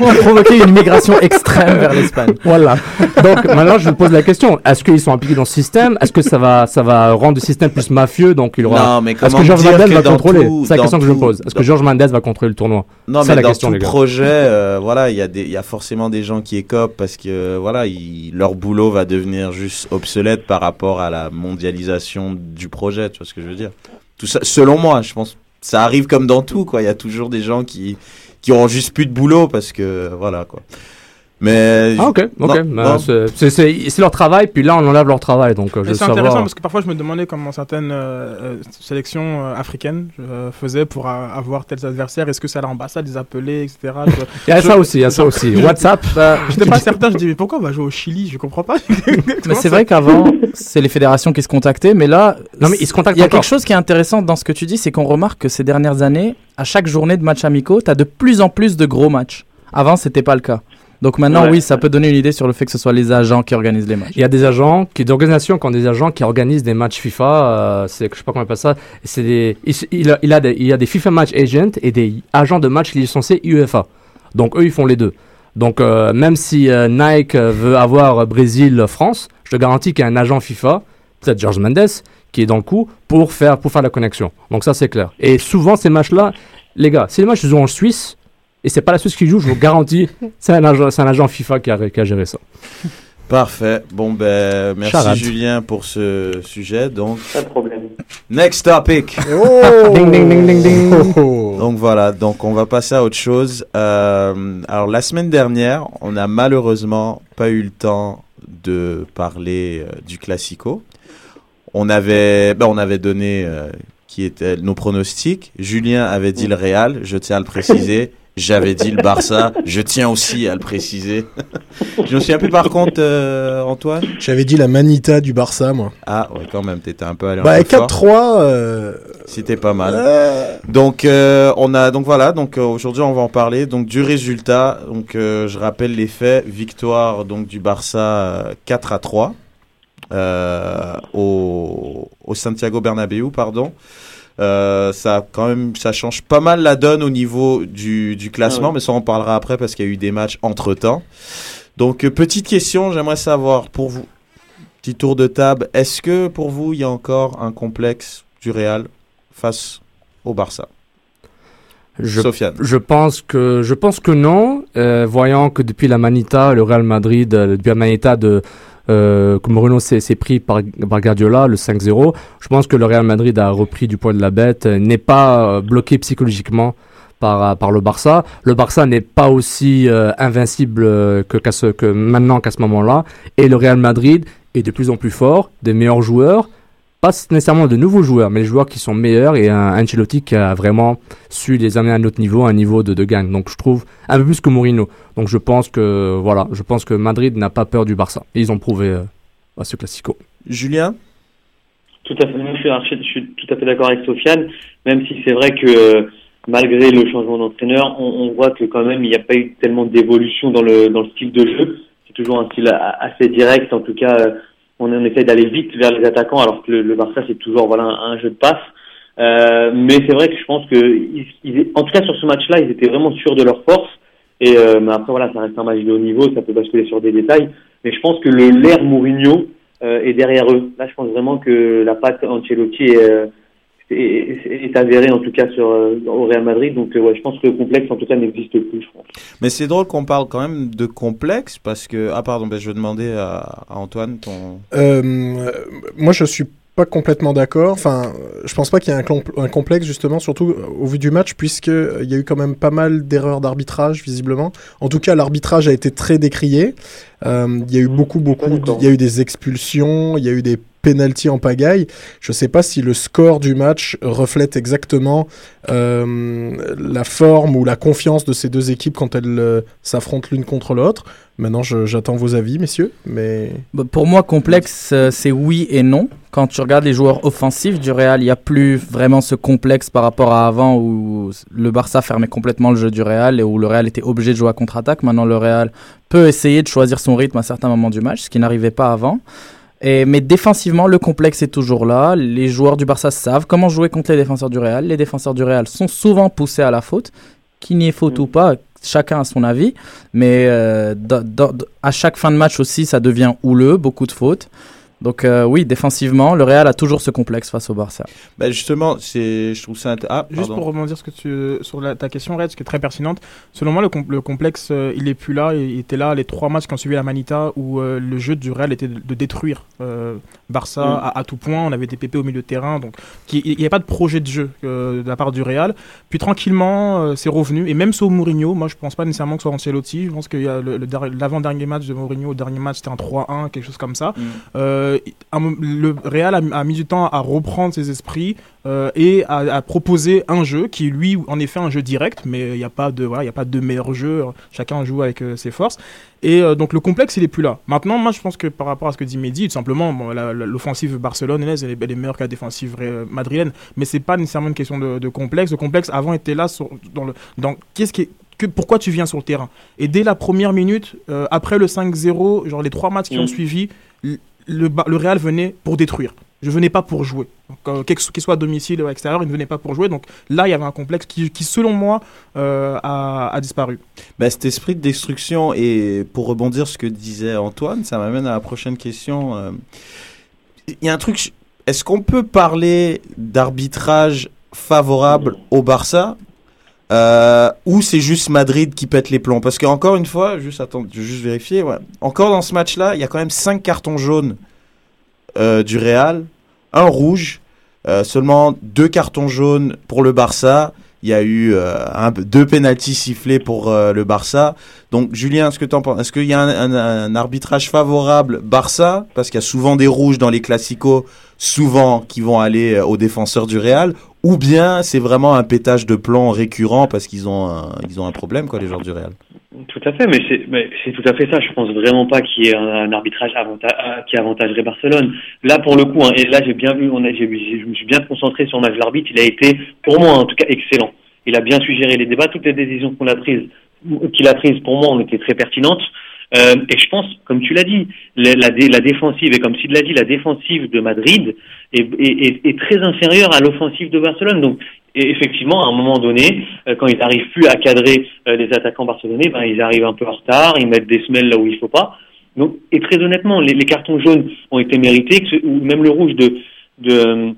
On a provoqué une migration extrême vers l'Espagne.
Voilà. Donc maintenant, je me pose la question est-ce qu'ils sont impliqués dans ce système? Est-ce que ça va, ça va rendre le système plus mafieux? Donc il aura.
Non, mais
Est-ce que Georges Mendes
que
va contrôler?
tout-
C'est la question que je me pose. Est-ce que Georges Mendes va contrôler le tournoi?
Non,
C'est
mais
la
dans
question,
tout
les gars.
projet, euh, voilà, il y a des, il y a forcément des gens qui écopent parce que voilà, leur boulot va devenir juste obsolète par rapport à la mondialisation du projet. Tu vois ce que je veux dire? Tout ça, selon moi, je pense, ça arrive comme dans tout, quoi. Il y a toujours des gens qui qui auront juste plus de boulot parce que voilà, quoi. Mais
Ah, ok, ok. Bah, c'est- leur travail, puis là, on enlève leur travail. Donc, euh, je
c'est intéressant
savoir.
parce que parfois je me demandais comment certaines euh, euh, sélections euh, africaines euh, faisaient pour avoir tels adversaires. Est-ce que c'est à l'ambassade les appeler, etc. Je-
Il y a
je-
ça aussi, il y a ça aussi. WhatsApp.
Bah,
J'étais pas certain, je dis mais pourquoi on va jouer au Chili? Je comprends pas.
Mais c'est vrai qu'avant, c'est les fédérations qui se contactaient, mais là,
Non, mais ils se contactent
il y a
encore.
quelque chose qui est intéressant dans ce que tu dis, c'est qu'on remarque que ces dernières années, à chaque journée de matchs amicaux, tu as de plus en plus de gros matchs. Avant, c'était pas le cas. Donc maintenant,
Ouais.
oui, ça peut donner une idée sur le fait que ce soit les agents qui organisent les matchs.
Il y a des agents, qui, des organisations qui ont des agents qui organisent des matchs FIFA. euh, c'est, je sais pas comment on appelle ça. C'est des, il, il a, il, a des, il y a des FIFA match agents et des agents de match licenciés UEFA. Donc eux, ils font les deux. Donc euh, même si euh, Nike veut avoir Brésil-France, je te garantis qu'il y a un agent FIFA, peut-être George Mendes, qui est dans le coup pour faire, pour faire la connexion. Donc ça, c'est clair. Et souvent, ces matchs-là, les gars, si les matchs se jouent en Suisse, et c'est pas la Suisse qui joue, je vous garantis, c'est un agent, c'est un agent FIFA qui a, qui a géré ça.
Parfait. Bon ben merci
Charade.
Julien pour ce sujet. Donc
Pas de problème.
next topic.
Oh
Ding, ding, ding, ding, ding.
Oh, oh.
Donc voilà, donc on va passer à autre chose. Euh, alors la semaine dernière, on n'a malheureusement pas eu le temps de parler euh, du Classico. On avait, ben, on avait donné euh, qui étaient nos pronostics. Julien avait dit le Real, je tiens à le préciser. J'avais dit le Barça, je tiens aussi à le préciser. je me souviens plus par contre, euh, Antoine.
J'avais dit la manita du Barça, moi.
Ah ouais, quand même, t'étais un peu allé
Bah,
peu fort.
4-3. euh,
C'était pas mal.
euh,
Donc euh, on a donc voilà donc euh, aujourd'hui on va en parler donc du résultat donc euh, je rappelle les faits victoire donc du Barça euh, 4 à 3 euh, au, au Santiago Bernabéu pardon Euh, ça quand même ça change pas mal la donne au niveau du, du classement
Ah ouais.
mais ça on en parlera après parce qu'il y a eu des matchs entre temps donc euh, petite question j'aimerais savoir pour vous. Petit tour de table. Est-ce que pour vous il y a encore un complexe du Real face au Barça?
Je,
Sofiane.
je pense que je pense que non, euh, voyant que depuis la Manita, le Real Madrid, euh, depuis la Manita de euh, que s'est pris par, par Guardiola, le 5-0, je pense que le Real Madrid a repris du poids de la bête, euh, n'est pas euh, bloqué psychologiquement par, euh, par le Barça. Le Barça n'est pas aussi euh, invincible que, ce, que maintenant qu'à ce moment-là. Et le Real Madrid est de plus en plus fort, des meilleurs joueurs, pas nécessairement de nouveaux joueurs, mais les joueurs qui sont meilleurs et un Ancelotti qui a vraiment su les amener à un autre niveau, un niveau de, de gagne. Donc je trouve un peu plus que Mourinho. Donc je pense que voilà, je pense que Madrid n'a pas peur du Barça. Et ils ont prouvé euh, à ce classico.
Julien?
Tout à fait. Je suis, archi- je suis tout à fait d'accord avec Sofiane, même si c'est vrai que euh, malgré le changement d'entraîneur, on, on voit que quand même il n'y a pas eu tellement d'évolution dans le dans le style de jeu. C'est toujours un style assez direct. En tout cas, euh, on, on essaie d'aller vite vers les attaquants, alors que le, le Barça c'est toujours voilà un, jeu de passe. Euh, mais c'est vrai que je pense que ils, ils- en tout cas sur ce match-là, ils étaient vraiment sûrs de leur force. Et euh, mais après voilà, ça reste un match de haut niveau, ça peut basculer sur des détails. Mais je pense que le l'air Mourinho euh, est derrière eux. Là, je pense vraiment que la patte Ancelotti est, euh, est, est- avérée en tout cas sur euh, au Real Madrid. Donc euh, ouais, je pense que le complexe en tout cas n'existe plus. Je pense.
Mais c'est drôle qu'on parle quand même de complexe parce que ah pardon ben je vais demander à, à Antoine ton
Euh, moi, je suis pas complètement d'accord. Enfin, je pense pas qu'il y ait un, complexe justement, surtout au vu du match, puisque euh, il y a eu quand même pas mal d'erreurs d'arbitrage visiblement. En tout cas, l'arbitrage a été très décrié. Euh, il y a eu beaucoup, beaucoup.
d'accord.
Il y a eu des expulsions, il y a eu des pénalties en pagaille. Je sais pas si le score du match reflète exactement euh, la forme ou la confiance de ces deux équipes quand elles euh, s'affrontent l'une contre l'autre. Maintenant, j'attends vos avis, messieurs. Mais
Bah, Pour moi, complexe, euh, c'est oui et non. Quand tu regardes les joueurs offensifs du Real, il n'y a plus vraiment ce complexe par rapport à avant où le Barça fermait complètement le jeu du Real et où le Real était obligé de jouer à contre-attaque. Maintenant, le Real peut essayer de choisir son rythme à certains moments du match, ce qui n'arrivait pas avant. Et, mais défensivement, le complexe est toujours là. Les joueurs du Barça savent comment jouer contre les défenseurs du Real. Les défenseurs du Real sont souvent poussés à la faute. Qu'il n'y ait faute ou pas, chacun a son avis. Mais euh, à chaque fin de match aussi, ça devient houleux, beaucoup de fautes. Donc euh, oui, défensivement, le Real a toujours ce complexe face au Barça.
Bah justement, c'est, je trouve ça. Ah,
Juste pour rebondir ce que tu, sur ta question, Red, ce qui est très pertinente. Selon moi, le, le complexe, euh, il est plus là. Il était là les trois matchs qui ont suivi la Manita où euh, le jeu du Real était de, détruire Barça mm. à, tout point. On avait des PP au milieu de terrain, donc il n'y avait pas de projet de jeu de la part du Real. Puis tranquillement, c'est revenu. Et même sur Mourinho, moi je pense pas nécessairement que ce soit Ancelotti. Je pense qu'il y a l'avant-dernier match de Mourinho, le dernier match c'était un 3-1, quelque chose comme ça. Mm le Real a, mis du temps à reprendre ses esprits euh, et à, proposer un jeu qui, lui, en effet, un jeu direct, mais il n'y a pas de voilà, il a pas de meilleur jeu. Chacun joue avec euh, ses forces. Et euh, donc le complexe, il est plus là. Maintenant, moi, je pense que par rapport à ce que dit Mehdi, tout simplement, l'offensive barcelonaise, elle, elle, est meilleure que la défensive madrilène, mais c'est pas nécessairement une question de, complexe. Le complexe avant était là sur, dans le dans qu'est-ce qui que, pourquoi tu viens sur le terrain? Et dès la première minute, après le 5-0, genre les trois matchs qui ont mmh. suivi, le, Real venait pour détruire. Je venais pas pour jouer. Euh, qu'il soit à domicile ou à extérieur, il ne venait pas pour jouer. Donc là, il y avait un complexe qui, selon moi, euh, a, disparu.
Bah, cet esprit de destruction, et pour rebondir sur ce que disait Antoine, ça m'amène à la prochaine question. Euh. Il y a un truc, est-ce qu'on peut parler d'arbitrage favorable au Barça? Euh, ou c'est juste Madrid qui pète les plombs? Parce qu'encore une fois, juste attends, je vais juste vérifier. Ouais. Encore dans ce match-là, il y a quand même 5 cartons jaunes euh, du Real, un rouge, euh, seulement deux cartons jaunes pour le Barça. Il y a eu un, deux pénalties sifflés pour le Barça. Donc Julien, est-ce que tu en penses? Est-ce qu'il y a un, un, arbitrage favorable Barça? Parce qu'il y a souvent des rouges dans les classicos, souvent qui vont aller aux défenseurs du Real ou bien c'est vraiment un pétage de plomb récurrent parce qu'ils ont un, ils ont un problème quoi les joueurs du Real.
Tout à fait, mais c'est tout à fait ça. Je pense vraiment pas qu'il y ait un, arbitrage qui avantagerait Barcelone. Là pour le coup, hein, et là j'ai bien vu, on je me suis bien concentré sur match l'arbitre. Il a été pour moi en tout cas excellent. Il a bien suggéré les débats, toutes les décisions qu'il a prises pour moi ont été très pertinentes. Euh, et je pense, comme tu l'as dit, la, défensive, et comme tu l'a dit, la défensive de Madrid est, très inférieure à l'offensive de Barcelone. Donc, effectivement, à un moment donné, euh, quand ils n'arrivent plus à cadrer euh, les attaquants barcelonais, ben, ils arrivent un peu en retard, ils mettent des semelles là où il faut pas. Donc, et très honnêtement, les, cartons jaunes ont été mérités, ou même le rouge de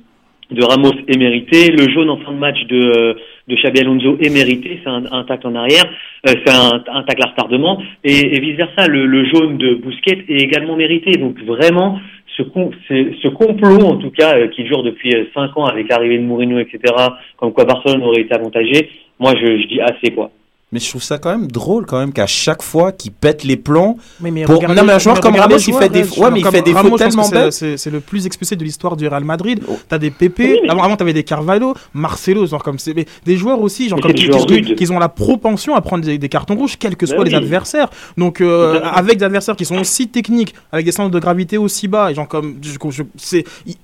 Ramos est mérité, le jaune en fin de match de de Xabi Alonso est mérité, c'est un, un en arrière, euh, c'est un, un tacle à retardement, et, et vice versa, le, jaune de Bousquet est également mérité. Donc vraiment, ce, ce complot, en tout cas, euh, qui dure depuis euh, cinq ans avec l'arrivée de Mourinho, etc., comme quoi Barcelone aurait été avantagé, moi je, je dis assez quoi.
Mais je trouve ça quand même drôle quand même qu'à chaque fois qu'il pète les plombs.
Mais, mais
pour... Non mais un joueur comme Ramos, il fait des, ouais, mais il fait des fautes tellement bêtes.
C'est le plus expulsé de l'histoire du Real Madrid. Oh. T'as des Pépé. Avant, avant t'avais des Carvalho, Marcelo, genre comme c'est des joueurs aussi, genre comme qui, qui, ont la propension à prendre des, cartons rouges, quels que bah soient les adversaires. Donc euh, avec des adversaires qui sont aussi techniques, avec des centres de gravité aussi bas, et genre comme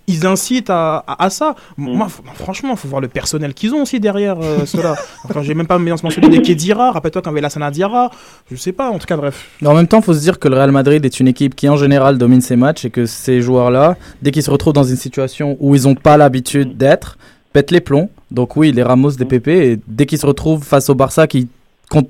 ils incitent à, à, ça. Mm. Moi, franchement, faut voir le personnel qu'ils ont aussi derrière euh, cela. Enfin, j'ai même pas mentionné des Kedira Rappelle-toi quand Sana Diarra. Je sais pas, en tout cas, bref.
en même temps, il faut se dire que le Real Madrid est une équipe qui, en général, domine ses matchs et que ces joueurs-là, dès qu'ils se retrouvent dans une situation où ils n'ont pas l'habitude d'être, pètent les plombs. Donc, oui, les Ramos, des PP, et dès qu'ils se retrouvent face au Barça qui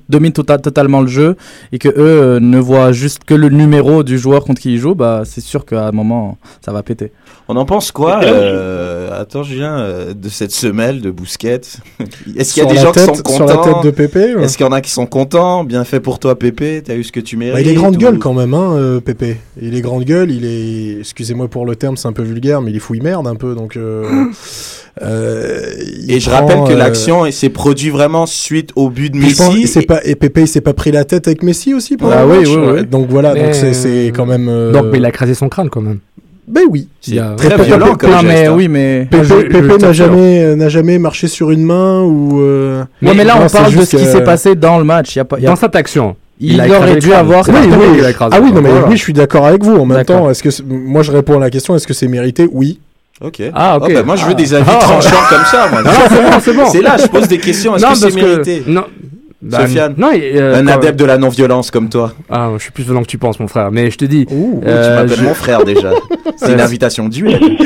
domine tota-, totalement le jeu et que eux euh, ne voient juste que le numéro du joueur contre qui ils jouent, bah c'est sûr qu'à un moment ça va péter.
On en pense quoi euh, Attends, Julien, euh, de cette semelle de Bousquet Est-ce qu'il y a des gens qui sont contents
Sur la tête de Pépé
Est-ce qu'il y en a qui sont contents Bien fait pour toi, Pépé. T'as eu ce que tu mérites.
Bah, il est grande gueule quand même, hein, euh, Pépé. Il est grande gueule. Il est, excusez-moi pour le terme, c'est un peu vulgaire, mais il est fouille merde un peu. Donc.
Euh, et je rappelle que l'action s'est produite vraiment suite au but de Messi.
et... Pas, et Pépé il s'est pas pris la tête avec Messi aussi
pour ah, oui, oui, oui,
Donc voilà, donc c'est quand même.
Donc mais il a crasé son crâne quand même.
Ben oui.
C'est très violent comme
non, mais oui, mais
Pépé n'a jamais euh, n'a jamais marché sur une main ou. Euh...
Non, mais là on parle de ce qui s'est passé dans le match. Y a pas, y a...
Dans cette action.
Il, aurait dû avoir.
Oui, oui. Ah oui, non, mais oui, je suis d'accord avec vous. En même temps, est-ce que moi je réponds à la question est-ce que c'est mérité? Oui.
Ok. Ah, ok. Oh, bah, moi, je veux des avis ah. tranchants comme ça, moi.
c'est bon, c'est bon.
C'est là, je pose des questions. Est-ce que c'est mérité?
Non. Bah,
Sofiane
non, euh,
Un adepte de la non-violence comme toi.
Ah, je suis plus violent que tu penses, mon frère. Mais je te dis.
tu
euh,
m'appelles
je-
mon frère déjà. C'est une invitation duel.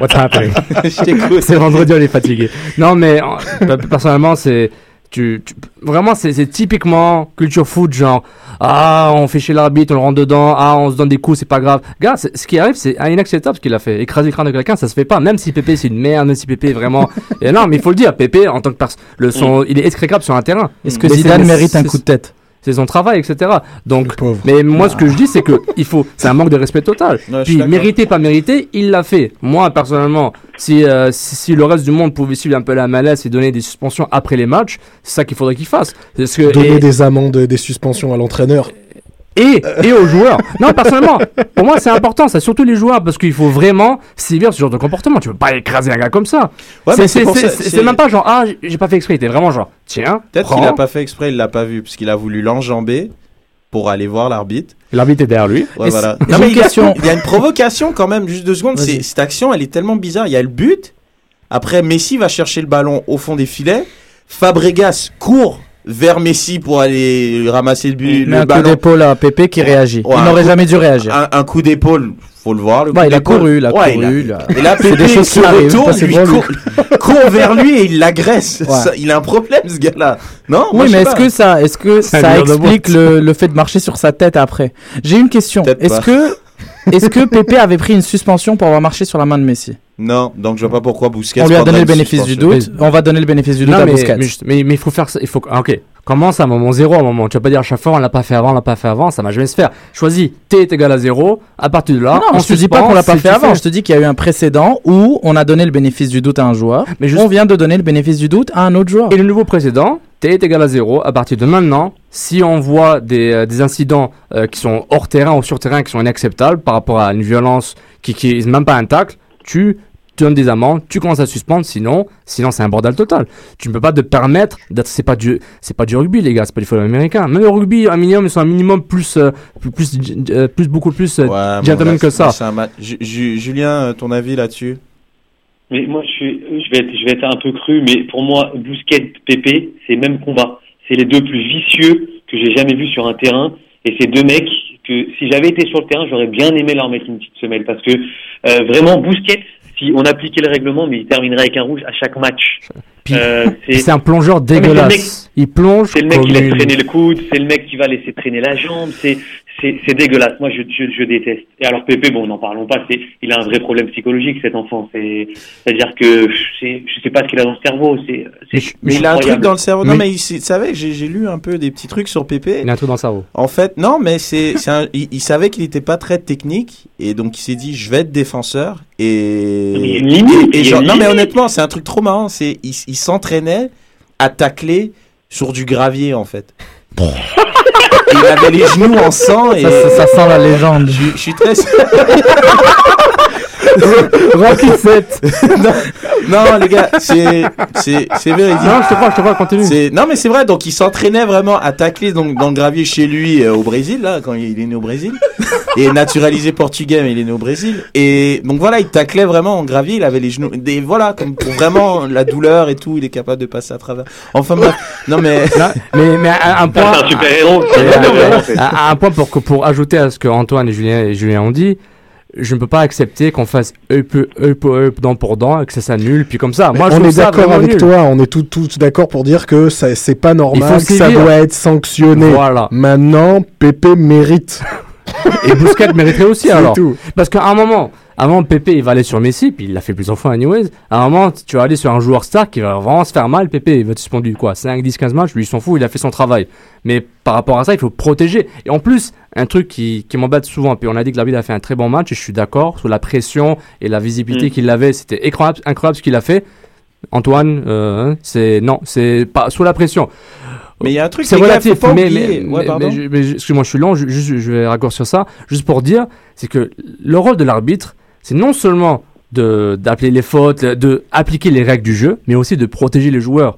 What's happening?
Je t'écoute.
C'est vendredi, on est fatigué. Non, mais pe- personnellement, c'est. Tu, tu- vraiment, c'est c'est typiquement culture foot, genre, ah, on fait chez l'arbitre, on le rentre dedans, ah, on se donne des coups, c'est pas grave. Gars, ce qui arrive, c'est inacceptable ce qu'il a fait. Écraser le crâne de quelqu'un, ça se fait pas. Même si Pépé, c'est une merde, même si Pépé est vraiment. Et non, mais il faut le dire, Pépé, en tant que personne, le son, il est exécrable sur un terrain.
Est-ce que
Mais
Zidane mérite un coup de tête?
C'est son travail, etc. Donc, mais moi, ce que je dis, c'est que il faut, c'est un manque de respect total.
Ouais,
Puis, mérité, pas mérité, il l'a fait. Moi, personnellement, si, euh, si, si le reste du monde pouvait suivre un peu la malaise et donner des suspensions après les matchs, c'est ça qu'il faudrait qu'il fasse. Parce que,
Donner
et,
des amendes, des suspensions à l'entraîneur.
Et, et aux joueurs. Non, personnellement, pour moi, c'est important, c'est surtout les joueurs, parce qu'il faut vraiment sévir ce genre de comportement. Tu peux pas écraser un gars comme ça.
Ouais,
C'est- même pas genre, ah, j'ai- pas fait exprès, t'es vraiment genre, tiens,
Peut-être qu'il a pas fait exprès, il l'a pas vu, parce qu'il a voulu l'enjamber pour aller voir l'arbitre.
L'arbitre est derrière lui.
Ouais, voilà. Non, mais il y, a,
question.
il y a une provocation quand même, juste deux secondes. Cette action, elle est tellement bizarre. Il y a le but. Après, Messi va chercher le ballon au fond des filets. Fabregas court vers Messi pour aller ramasser le, but, le
un coup d'épaule à Pépé qui réagit.
Ouais,
il n'aurait jamais dû réagir.
Un, un coup d'épaule, faut le voir. Le
Bah,
coup
il a couru, il a
Ouais,
couru, il a-
Et là, Pépé
des choses
se retourne, lui
drôle.
court, court vers lui et il l'agresse.
Ouais.
Il a un problème, ce gars-là. Non
Oui, mais est-ce que ça, est-ce que ça explique le, le fait de marcher sur sa tête après? J'ai une question. Est-ce que, est-ce que Pépé avait pris une suspension pour avoir marché sur la main de Messi
Non, donc je vois pas pourquoi Busquets
On lui a donné le bénéfice du doute. On va donner le bénéfice du doute
Non,
à
mais,
Busquets.
mais, juste- mais, mais il faut faire ça. Il faut, ah, ok. Commence à un moment zéro, à un moment. Tu vas pas dire à chaque fois, on l'a pas fait avant, on l'a pas fait avant, ça va jamais se faire. Choisis, T est égal à zéro. À partir de là,
non,
on
je te dis pas qu'on l'a pas fait avant.
fais.
Je te dis qu'il y a eu un précédent où on a donné le bénéfice du doute à un joueur.
Mais juste-
On vient de donner le bénéfice du doute à un autre joueur.
Et le nouveau précédent, T est égal à 0. À partir de maintenant, si on voit des, euh, des incidents euh, qui sont hors terrain ou sur terrain qui sont inacceptables par rapport à une violence qui qui est même pas un tacle, tu tu donnes des amendes, tu commences à suspendre, sinon, sinon c'est un bordel total. Tu ne peux pas te permettre d'être, c'est pas du, c'est pas du rugby les gars, c'est pas du football américain. Même le rugby, un minimum, ils sont un minimum plus, euh, plus, plus, euh, plus, beaucoup plus euh,
Ouais, là,
que ça.
Julien, ton avis là-dessus?
Mais moi, je, suis, je, vais être, je vais être un peu cru, mais pour moi, Bousquet, Pépé, c'est le même combat. C'est les deux plus vicieux que j'ai jamais vus sur un terrain. Et ces deux mecs que, si j'avais été sur le terrain, j'aurais bien aimé leur mettre une petite semelle. Parce que, euh, vraiment, Bousquet, si on appliquait le règlement, mais il terminerait avec un rouge à chaque match. Euh,
c'est un plongeur
le mec-
dégueulasse. Il plonge.
C'est le mec qui laisse traîner le coude, c'est le mec qui va laisser traîner la jambe, c'est c'est c'est dégueulasse. Moi, je, je je déteste. Et alors Pépé, bon, n'en parlons pas. C'est il a un vrai problème psychologique cet enfant. C'est c'est à dire que je sais pas ce qu'il a dans le cerveau. C'est c'est
Mais il a un truc dans le cerveau. Non,
Mais-
mais il savait, j'ai j'ai lu un peu des petits trucs sur Pépé.
Il a un truc dans le cerveau.
En fait, non, mais c'est, c'est un- il, il savait qu'il n'était pas très technique et donc il s'est dit je vais être défenseur et,
Mais il y a une limite,
et- et
il y a
genre-
une
non mais honnêtement c'est un truc trop marrant c'est il, il s'entraînait à tacler sur du gravier en fait. Il avait les genoux en sang et
Ça, ça- ça sent la légende.
je, je suis très
Rocky 7.
non, non, les gars c'est c'est c'est véridique.
Non, je te crois, je te crois, continue.
C'est non mais c'est vrai donc il s'entraînait vraiment à tacler donc dans le gravier chez lui euh, au Brésil là quand il est né au Brésil et naturalisé portugais mais il est né au Brésil et donc voilà il taclait vraiment en gravier il avait les genoux des voilà comme pour vraiment la douleur et tout il est capable de passer à travers enfin bref non mais
Là, mais, mais un, point.
C'est un super héros.
Et,
C'est un
un, un point pour, que- pour ajouter à ce que Antoine et Julien, et Julien ont dit, je ne peux pas accepter qu'on fasse up, up, up, dent pour dent, et que ça s'annule, puis comme ça. Moi, je
on est d'accord avec
nul.
toi, on est tous tous d'accord pour dire que ça- c'est pas normal, que ça doit être sanctionné.
Voilà.
Maintenant, Pépé mérite.
Et Bousquet mériterait aussi, alors.
tout.
Parce qu'à un moment, avant Pépé, il va aller sur Messi, puis il l'a fait plusieurs fois anyways. À un moment, tu vas aller sur un joueur star qui va vraiment se faire mal. Pépé, il va être suspendu, quoi, 5, 10, 15 matchs, lui, il s'en fout, il a fait son travail. Mais par rapport à ça, il faut protéger. Et en plus, un truc qui, qui m'embête souvent, puis on a dit que l'arbitre a fait un très bon match, et je suis d'accord, sous la pression et la visibilité
Mm.
qu'il avait, c'était incroyable, incroyable ce qu'il a fait. Antoine, euh, c'est non, c'est pas sous la pression.
Mais il y a un truc
C'est
gars,
relatif,
pas
mais, mais,
Ouais,
mais- mais je- je- excuse-moi, je suis lent, je, juste- je vais raccourcir ça. Juste pour dire, c'est que le rôle de l'arbitre, c'est non seulement de d'appeler les fautes, de appliquer les règles du jeu, mais aussi de protéger les joueurs.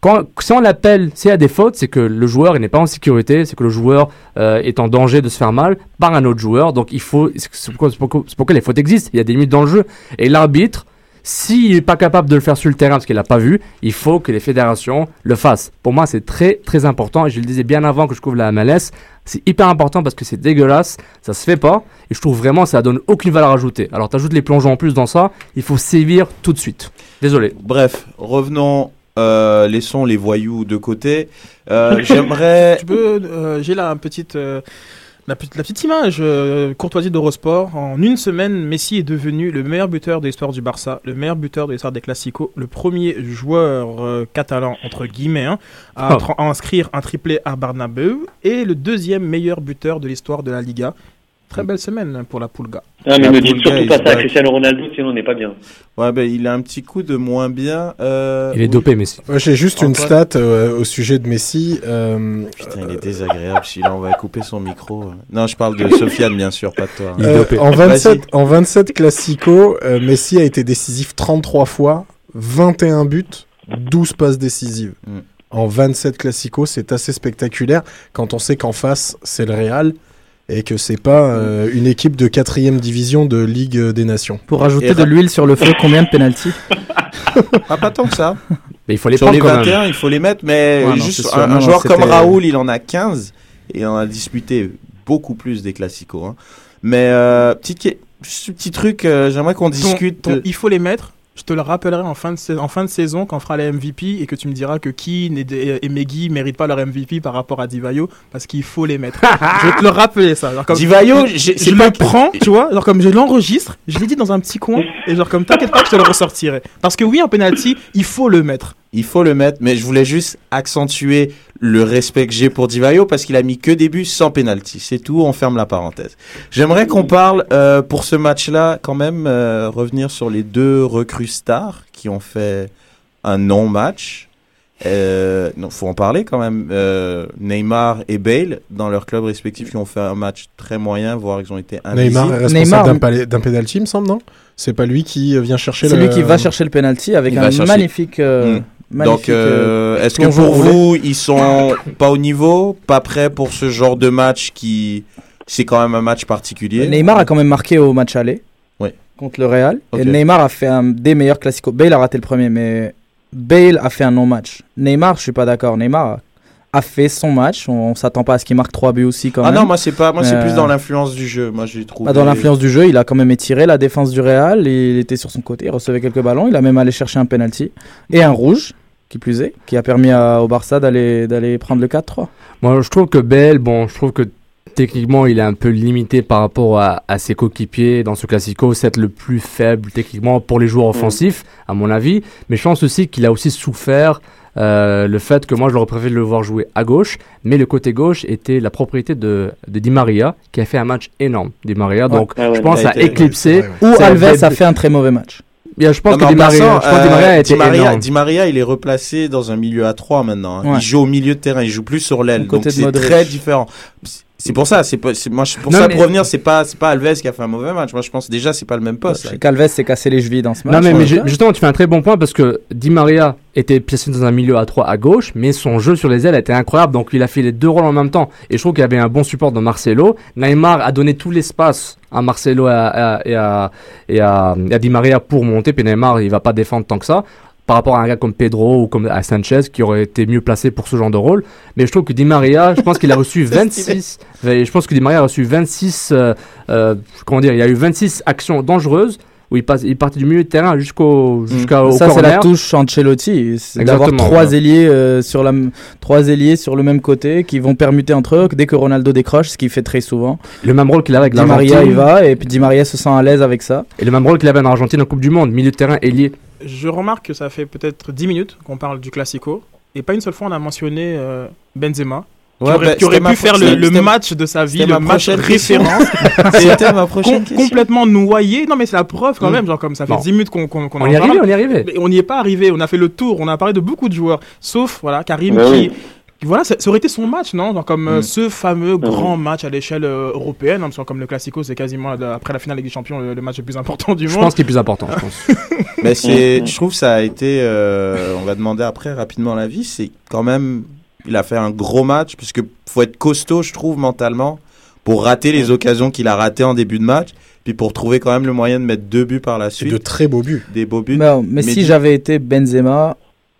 Quand, si on l'appelle, s'il y a des fautes, c'est que le joueur il n'est pas en sécurité, c'est que le joueur euh, est en danger de se faire mal par un autre joueur. Donc il faut, c'est pourquoi, pourquoi les fautes existent. Il y a des limites dans le jeu. Et l'arbitre, S'il n'est pas capable de le faire sur le terrain parce qu'il n'a pas vu, il faut que les fédérations le fassent. Pour moi, c'est très très important et je le disais bien avant que je couvre la MLS. C'est hyper important parce que c'est dégueulasse, ça se fait pas et je trouve vraiment que ça donne aucune valeur ajoutée. Alors tu ajoutes les plongeons en plus dans ça, il faut sévir tout de suite. Désolé.
Bref, revenons euh, laissons les voyous de côté. Euh, J'aimerais.
Tu peux. Euh, J'ai là une petite. La, la, petite image, euh, courtoisie d'Eurosport. En une semaine, Messi est devenu le meilleur buteur de l'histoire du Barça, le meilleur buteur de l'histoire des Classicos, le premier joueur euh, catalan, entre guillemets, hein, à, oh. à, inscrire un triplé à Barnabeu, et le deuxième meilleur buteur de l'histoire de la Liga. Très belle semaine pour la Pulga.
Ah, mais ne dites surtout pas ça à Cristiano Ronaldo, sinon on n'est pas bien.
Ouais, ben, il a un petit coup de moins bien. Euh...
Il est dopé, Messi.
Ouais, J'ai juste une stat euh, au sujet de Messi. Euh...
Putain, il est désagréable. si là, on va couper son micro. Non, je parle de Sofiane, bien sûr, pas de toi.
Il est dopé. En 27, en 27 classicos, euh, Messi a été décisif 33 fois, 21 buts, 12 passes décisives. Mm. En 27 classicos, c'est assez spectaculaire quand on sait qu'en face, c'est le Real et que c'est pas euh, une équipe de quatrième division de Ligue des Nations.
Pour rajouter de l'huile sur le feu, combien de pénalty
ah, Pas tant que ça.
Mais il faut les
sur les 21, il faut les mettre, mais ouais, juste non, un, un non, joueur comme Raoul, il en a 15 et en a disputé beaucoup plus des classicos. Hein. Mais euh, petit, petit truc, euh, j'aimerais qu'on discute.
Ton, il faut les mettre je te le rappellerai en fin de, en fin de saison quand on fera les MVP et que tu me diras que Keane et, et Megui méritent pas leur MVP par rapport à Divayo parce qu'il faut les mettre. je vais te le rappeler ça.
Genre comme, Divayo,
je, je le prends, tu vois, genre comme je l'enregistre, je l'ai dit dans un petit coin et genre comme t'inquiète pas que je te le ressortirai. Parce que oui, en penalty, il faut le mettre.
Il faut le mettre, mais je voulais juste accentuer le respect que j'ai pour Divayo parce qu'il a mis que des buts sans penalty. C'est tout, on ferme la parenthèse. J'aimerais qu'on parle euh, pour ce match-là quand même euh, revenir sur les deux recrues stars qui ont fait un non-match. Euh, non, faut en parler quand même. Euh, Neymar et Bale, dans leurs clubs respectifs, qui ont fait un match très moyen, voire ils ont été invisibles.
Neymar est responsable d'un penalty, me semble, non? C'est pas lui qui vient chercher
le... C'est lui qui va chercher le penalty avec il un magnifique... Euh... Mmh.
Donc, euh, est-ce que pour vous, ils sont pas au niveau, pas prêts pour ce genre de match qui, c'est quand même un match particulier?
Neymar a quand même marqué au match aller
oui.
contre le Real. Okay. Et Neymar a fait un des meilleurs classicos. Bale a raté le premier, mais Bale a fait un non-match. Neymar, je suis pas d'accord. Neymar a fait son match. On, on s'attend pas à ce qu'il marque 3 buts aussi quand
ah
même.
Ah non, moi c'est pas, moi c'est euh... plus dans l'influence du jeu. Moi j'ai trouvé.
Bah dans l'influence du jeu, il a quand même étiré la défense du Real. Il était sur son côté, il recevait quelques ballons. Il a même allé chercher un penalty et un rouge qui plus est, qui a permis à, au Barça d'aller d'aller prendre le 4-3.
Moi, je trouve que Bell, bon, je trouve que techniquement, il est un peu limité par rapport à, à ses coéquipiers dans ce classico. C'est le plus faible techniquement pour les joueurs offensifs, à mon avis. Mais je pense aussi qu'il a aussi souffert euh, le fait que moi, je l'aurais préféré le voir jouer à gauche. Mais le côté gauche était la propriété de, de Di Maria, qui a fait un match énorme. Di Maria, donc
Ah ouais,
je pense
a
éclipser.
ouais,
Ou Alves a fait un très mauvais match.
Bien, je pense
Non,
que Di Maria, je pense que Di Maria a
euh, Di Maria. Di Maria, il est replacé dans un milieu à 3 maintenant. hein.
Ouais.
Il joue au milieu de terrain, il joue plus sur l'aile. Donc c'est très différent. C'est pour ça, c'est pas, c'est- moi, je- pour
Non,
ça,
mais-
pour revenir, c'est pas, c'est pas Alves qui a fait un mauvais match. Moi, je pense déjà, c'est pas le même poste.
Chez Calves s'est cassé les chevilles dans ce match.
Non, mais, justement, tu fais un très bon point parce que Di Maria était placé dans un milieu à 3 à gauche, mais son jeu sur les ailes était incroyable. Donc, il a fait les deux rôles en même temps. Et je trouve qu'il y avait un bon support de Marcelo. Neymar a donné tout l'espace à Marcelo et à, à- et à, et à- et à Di Maria pour monter. Puis Neymar, il va pas défendre tant que ça. Par rapport à un gars comme Pedro ou comme à Sanchez qui aurait été mieux placé pour ce genre de rôle. Mais je trouve que Di Maria, je pense qu'il a reçu 26. je pense que Di Maria a reçu 26. euh, euh, comment dire Il y a eu 26 actions dangereuses où il, passe, il partait du milieu de terrain jusqu'au jusqu'à au
ça, c'est la touche Ancelotti. D'avoir
Exactement,
trois ailiers euh, sur la, trois ailiers sur le même côté qui vont permuter entre eux dès que Ronaldo décroche, ce qu'il fait très souvent.
Le même rôle qu'il avait avec
Di Maria il va et puis Di Maria se sent à l'aise avec ça.
Et le même rôle qu'il avait en Argentine en Coupe du Monde, milieu de terrain ailier.
Je remarque que ça fait peut-être 10 minutes qu'on parle du Classico. Et pas une seule fois on a mentionné euh, Benzema. qui aurait,
bah,
qui aurait pu faire le, match de sa vie, le
ma
match référence.
C'était ma prochaine
Com- complètement noyé. Non, mais c'est la preuve quand
Mm.
même. Genre, comme ça fait
Non.
10 minutes qu'on qu'on
On
en
y est
parle.
arrivé, on y est arrivé.
Mais on n'y est pas arrivé. On a fait le tour. On a parlé de beaucoup de joueurs. Sauf, voilà, Karim
Bah
qui.
oui.
qui, Voilà, ça, ça aurait été son match, non? Genre Comme euh,
Mm.
ce fameux
oui.
grand match à l'échelle euh, européenne. hein, parce que comme le Classico, c'est quasiment après la finale Ligue des Champions le, le match le plus important du
Je
monde.
pense qu'il est plus important. Je pense.
Mais c'est,
Mm.
je trouve que ça a été, euh, on va demander après rapidement l'avis, c'est quand même, il a fait un gros match, puisque faut être costaud, je trouve, mentalement, pour rater les occasions qu'il a ratées en début de match. Puis pour trouver quand même le moyen de mettre deux buts par la suite.
de très beaux buts.
Des beaux buts.
Mais, mais si j'avais été Benzema,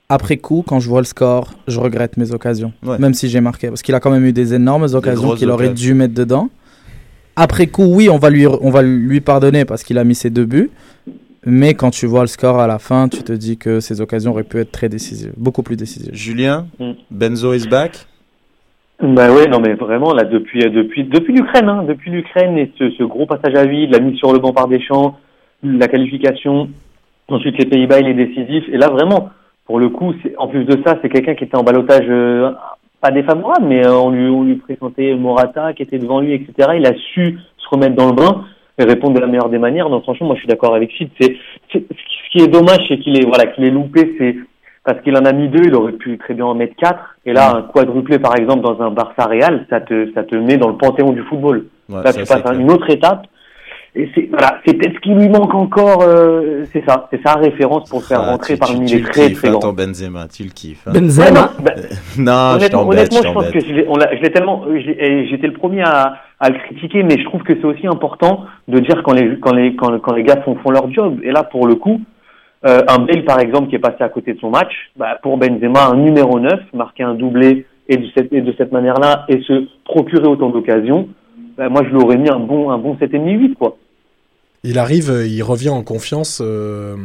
après coup, quand je vois le score, je regrette mes occasions. Même si j'ai marqué. Parce qu'il a quand même eu des énormes occasions qu'il aurait dû mettre dedans. Après coup, oui, on va lui, on va lui pardonner parce qu'il a mis ses deux buts. Mais quand tu vois le score à la fin, tu te dis que ces occasions auraient pu être très décisives, beaucoup plus décisives.
Julien, mm. Benzo is back
bah oui, non mais vraiment là depuis depuis depuis l'Ukraine, hein, depuis l'Ukraine et ce, ce, gros passage à vide, la mise sur le banc par Deschamps, la qualification, ensuite les Pays-Bas il est décisif et là vraiment pour le coup, en plus de ça, c'est quelqu'un qui était en balotage euh, pas défavorable, mais euh, on lui on lui présentait Morata qui était devant lui, etc. Il a su se remettre dans le bain et répondre de la meilleure des manières. Donc franchement, moi je suis d'accord avec Sid. C'est ce qui est dommage, c'est qu'il est voilà qu'il est loupé, c'est parce qu'il en a mis deux, il aurait pu très bien en mettre quatre. Et là, un quadruplé, par exemple, dans un Barça Real, ça te, ça te met dans le panthéon du football. là, tu passes à une autre étape. Et c'est voilà, c'est peut-être ce qui lui manque encore. Euh, c'est ça, c'est sa référence pour faire ah, rentrer parmi les très très grands.
ton Benzema, tu le kiffes.
Hein. Benzema.
non,
honnêtement, je, honnêtement, je pense que je l'ai tellement. J'étais le premier à, à le critiquer, mais je trouve que c'est aussi important de dire quand les quand les quand, quand les gars font, font leur job. Et là, pour le coup, euh, un Bale, par exemple, qui est passé à côté de son match, bah, pour Benzema, un numéro 9, marquer un doublé et de cette, et de cette manière-là, et se procurer autant d'occasions, bah, moi, je lui aurais mis un bon, un bon 7,5-8, quoi.
Il arrive, euh, il revient en confiance euh,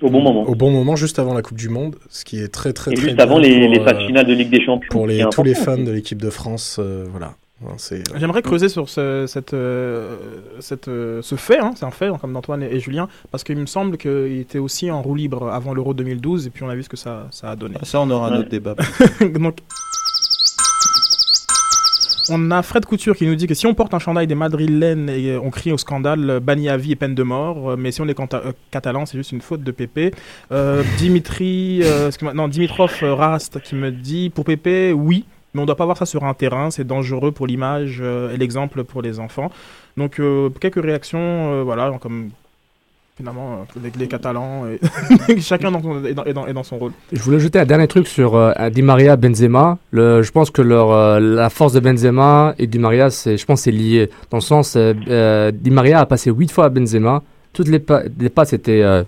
au bon moment.
Au bon moment, juste avant la Coupe du Monde, ce qui est très très
et
très
juste avant les, les phases finales de Ligue des Champions.
Pour les, tous les fans de l'équipe de France, voilà.
Euh, J'aimerais creuser sur ce, cette, euh, cette, euh, ce fait, hein, c'est un fait, comme d'Antoine et, Julien, parce qu'il me semble qu'il était aussi en roue libre avant l'Euro 2012, et puis on a vu ce que ça, ça a donné.
Ça, on aura un autre débat.
Donc, on a Fred Couture qui nous dit que si on porte un chandail des madrilènes et on crie au scandale, banni à vie et peine de mort. Mais si on est catalan, c'est juste une faute de Pépé. Dimitri, non, Dimitrov Rast qui me dit pour Pépé, oui, mais on ne doit pas voir ça sur un terrain, c'est dangereux pour l'image euh, et l'exemple pour les enfants. Donc euh, quelques réactions, euh, voilà, comme finalement avec les Catalans, et chacun est, dans, son rôle.
Je voulais ajouter un dernier truc sur Di Maria Benzema. Je pense que leur, la force de Benzema et Di Maria, je pense c'est lié. Dans le sens, Di Maria a passé 8 fois à Benzema, toutes les, les passes étaient,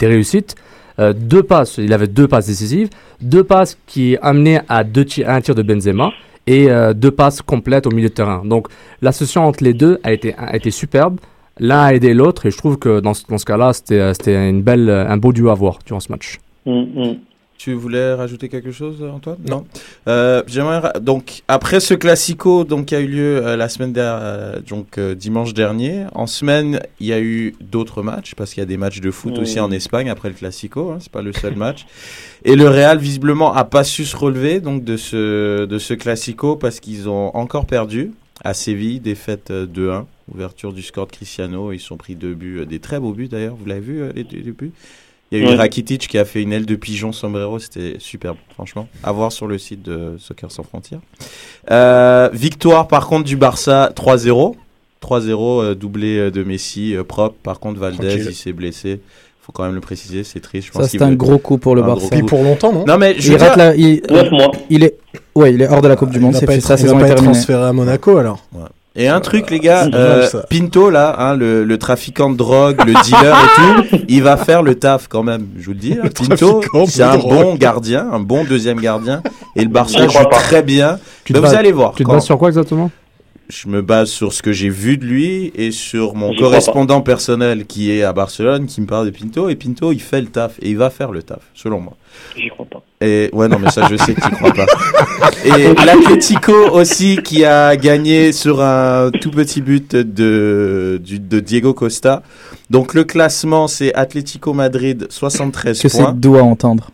réussites. Euh, deux passes, il avait deux passes décisives, deux passes qui amenaient à, deux un tir de Benzema et euh, deux passes complètes au milieu de terrain. Donc l'association entre les deux a été superbe. L'un a aidé l'autre et je trouve que dans, dans ce cas-là, c'était une belle, un beau duo à voir durant ce match.
Mm, mm.
Tu voulais rajouter quelque chose, Antoine? Non. Euh, J'aimerais donc après ce classico donc qui a eu lieu euh, la semaine dernière, euh, donc euh, dimanche dernier. En semaine, il y a eu d'autres matchs parce qu'il y a des matchs de foot aussi en Espagne après le classico. Hein, c'est pas le seul match. Et le Real visiblement a pas su se relever donc de ce de ce classico parce qu'ils ont encore perdu à Séville, défaite 2-1. Ouverture du score de Cristiano, ils sont pris deux buts, des très beaux buts d'ailleurs. Vous l'avez vu les deux buts? Il y a eu Rakitic qui a fait une aile de pigeon sombrero, c'était superbe, franchement. À voir sur le site de Soccer sans frontières. Euh, victoire par contre du Barça 3-0. 3-0, euh, doublé euh, de Messi, propre. Par contre, Valdez, il s'est blessé. Faut quand même le préciser, c'est triste.
Je Ça, c'est un gros coup pour le Barça.
Et pour longtemps, non?
Non, mais
je il, rate la, il, il, est, ouais, il est hors de la Coupe du Monde.
Il
fait
ça, il va pas être transféré à Monaco alors.
Ouais. Et un truc, les gars, euh, Pinto, là, hein, le, le, trafiquant de drogue, le dealer et tout, il va faire le taf quand même, je vous le dis. Hein. Pinto, c'est un bon gardien, un bon deuxième gardien. Et le Barça joue très bien. Ben, vous allez voir.
Tu te bases sur quoi exactement?
Je me base sur ce que j'ai vu de lui et sur mon correspondant personnel qui est à Barcelone, qui me parle de Pinto. Et Pinto, il fait le taf et il va faire le taf, selon moi.
J'y crois pas.
Et ouais, non, mais ça, je sais que tu crois pas. Et l'Atlético aussi, qui a gagné sur un tout petit but de, de Diego Costa. Donc le classement, c'est Atlético Madrid 73
que
points.
Que c'est doux à entendre.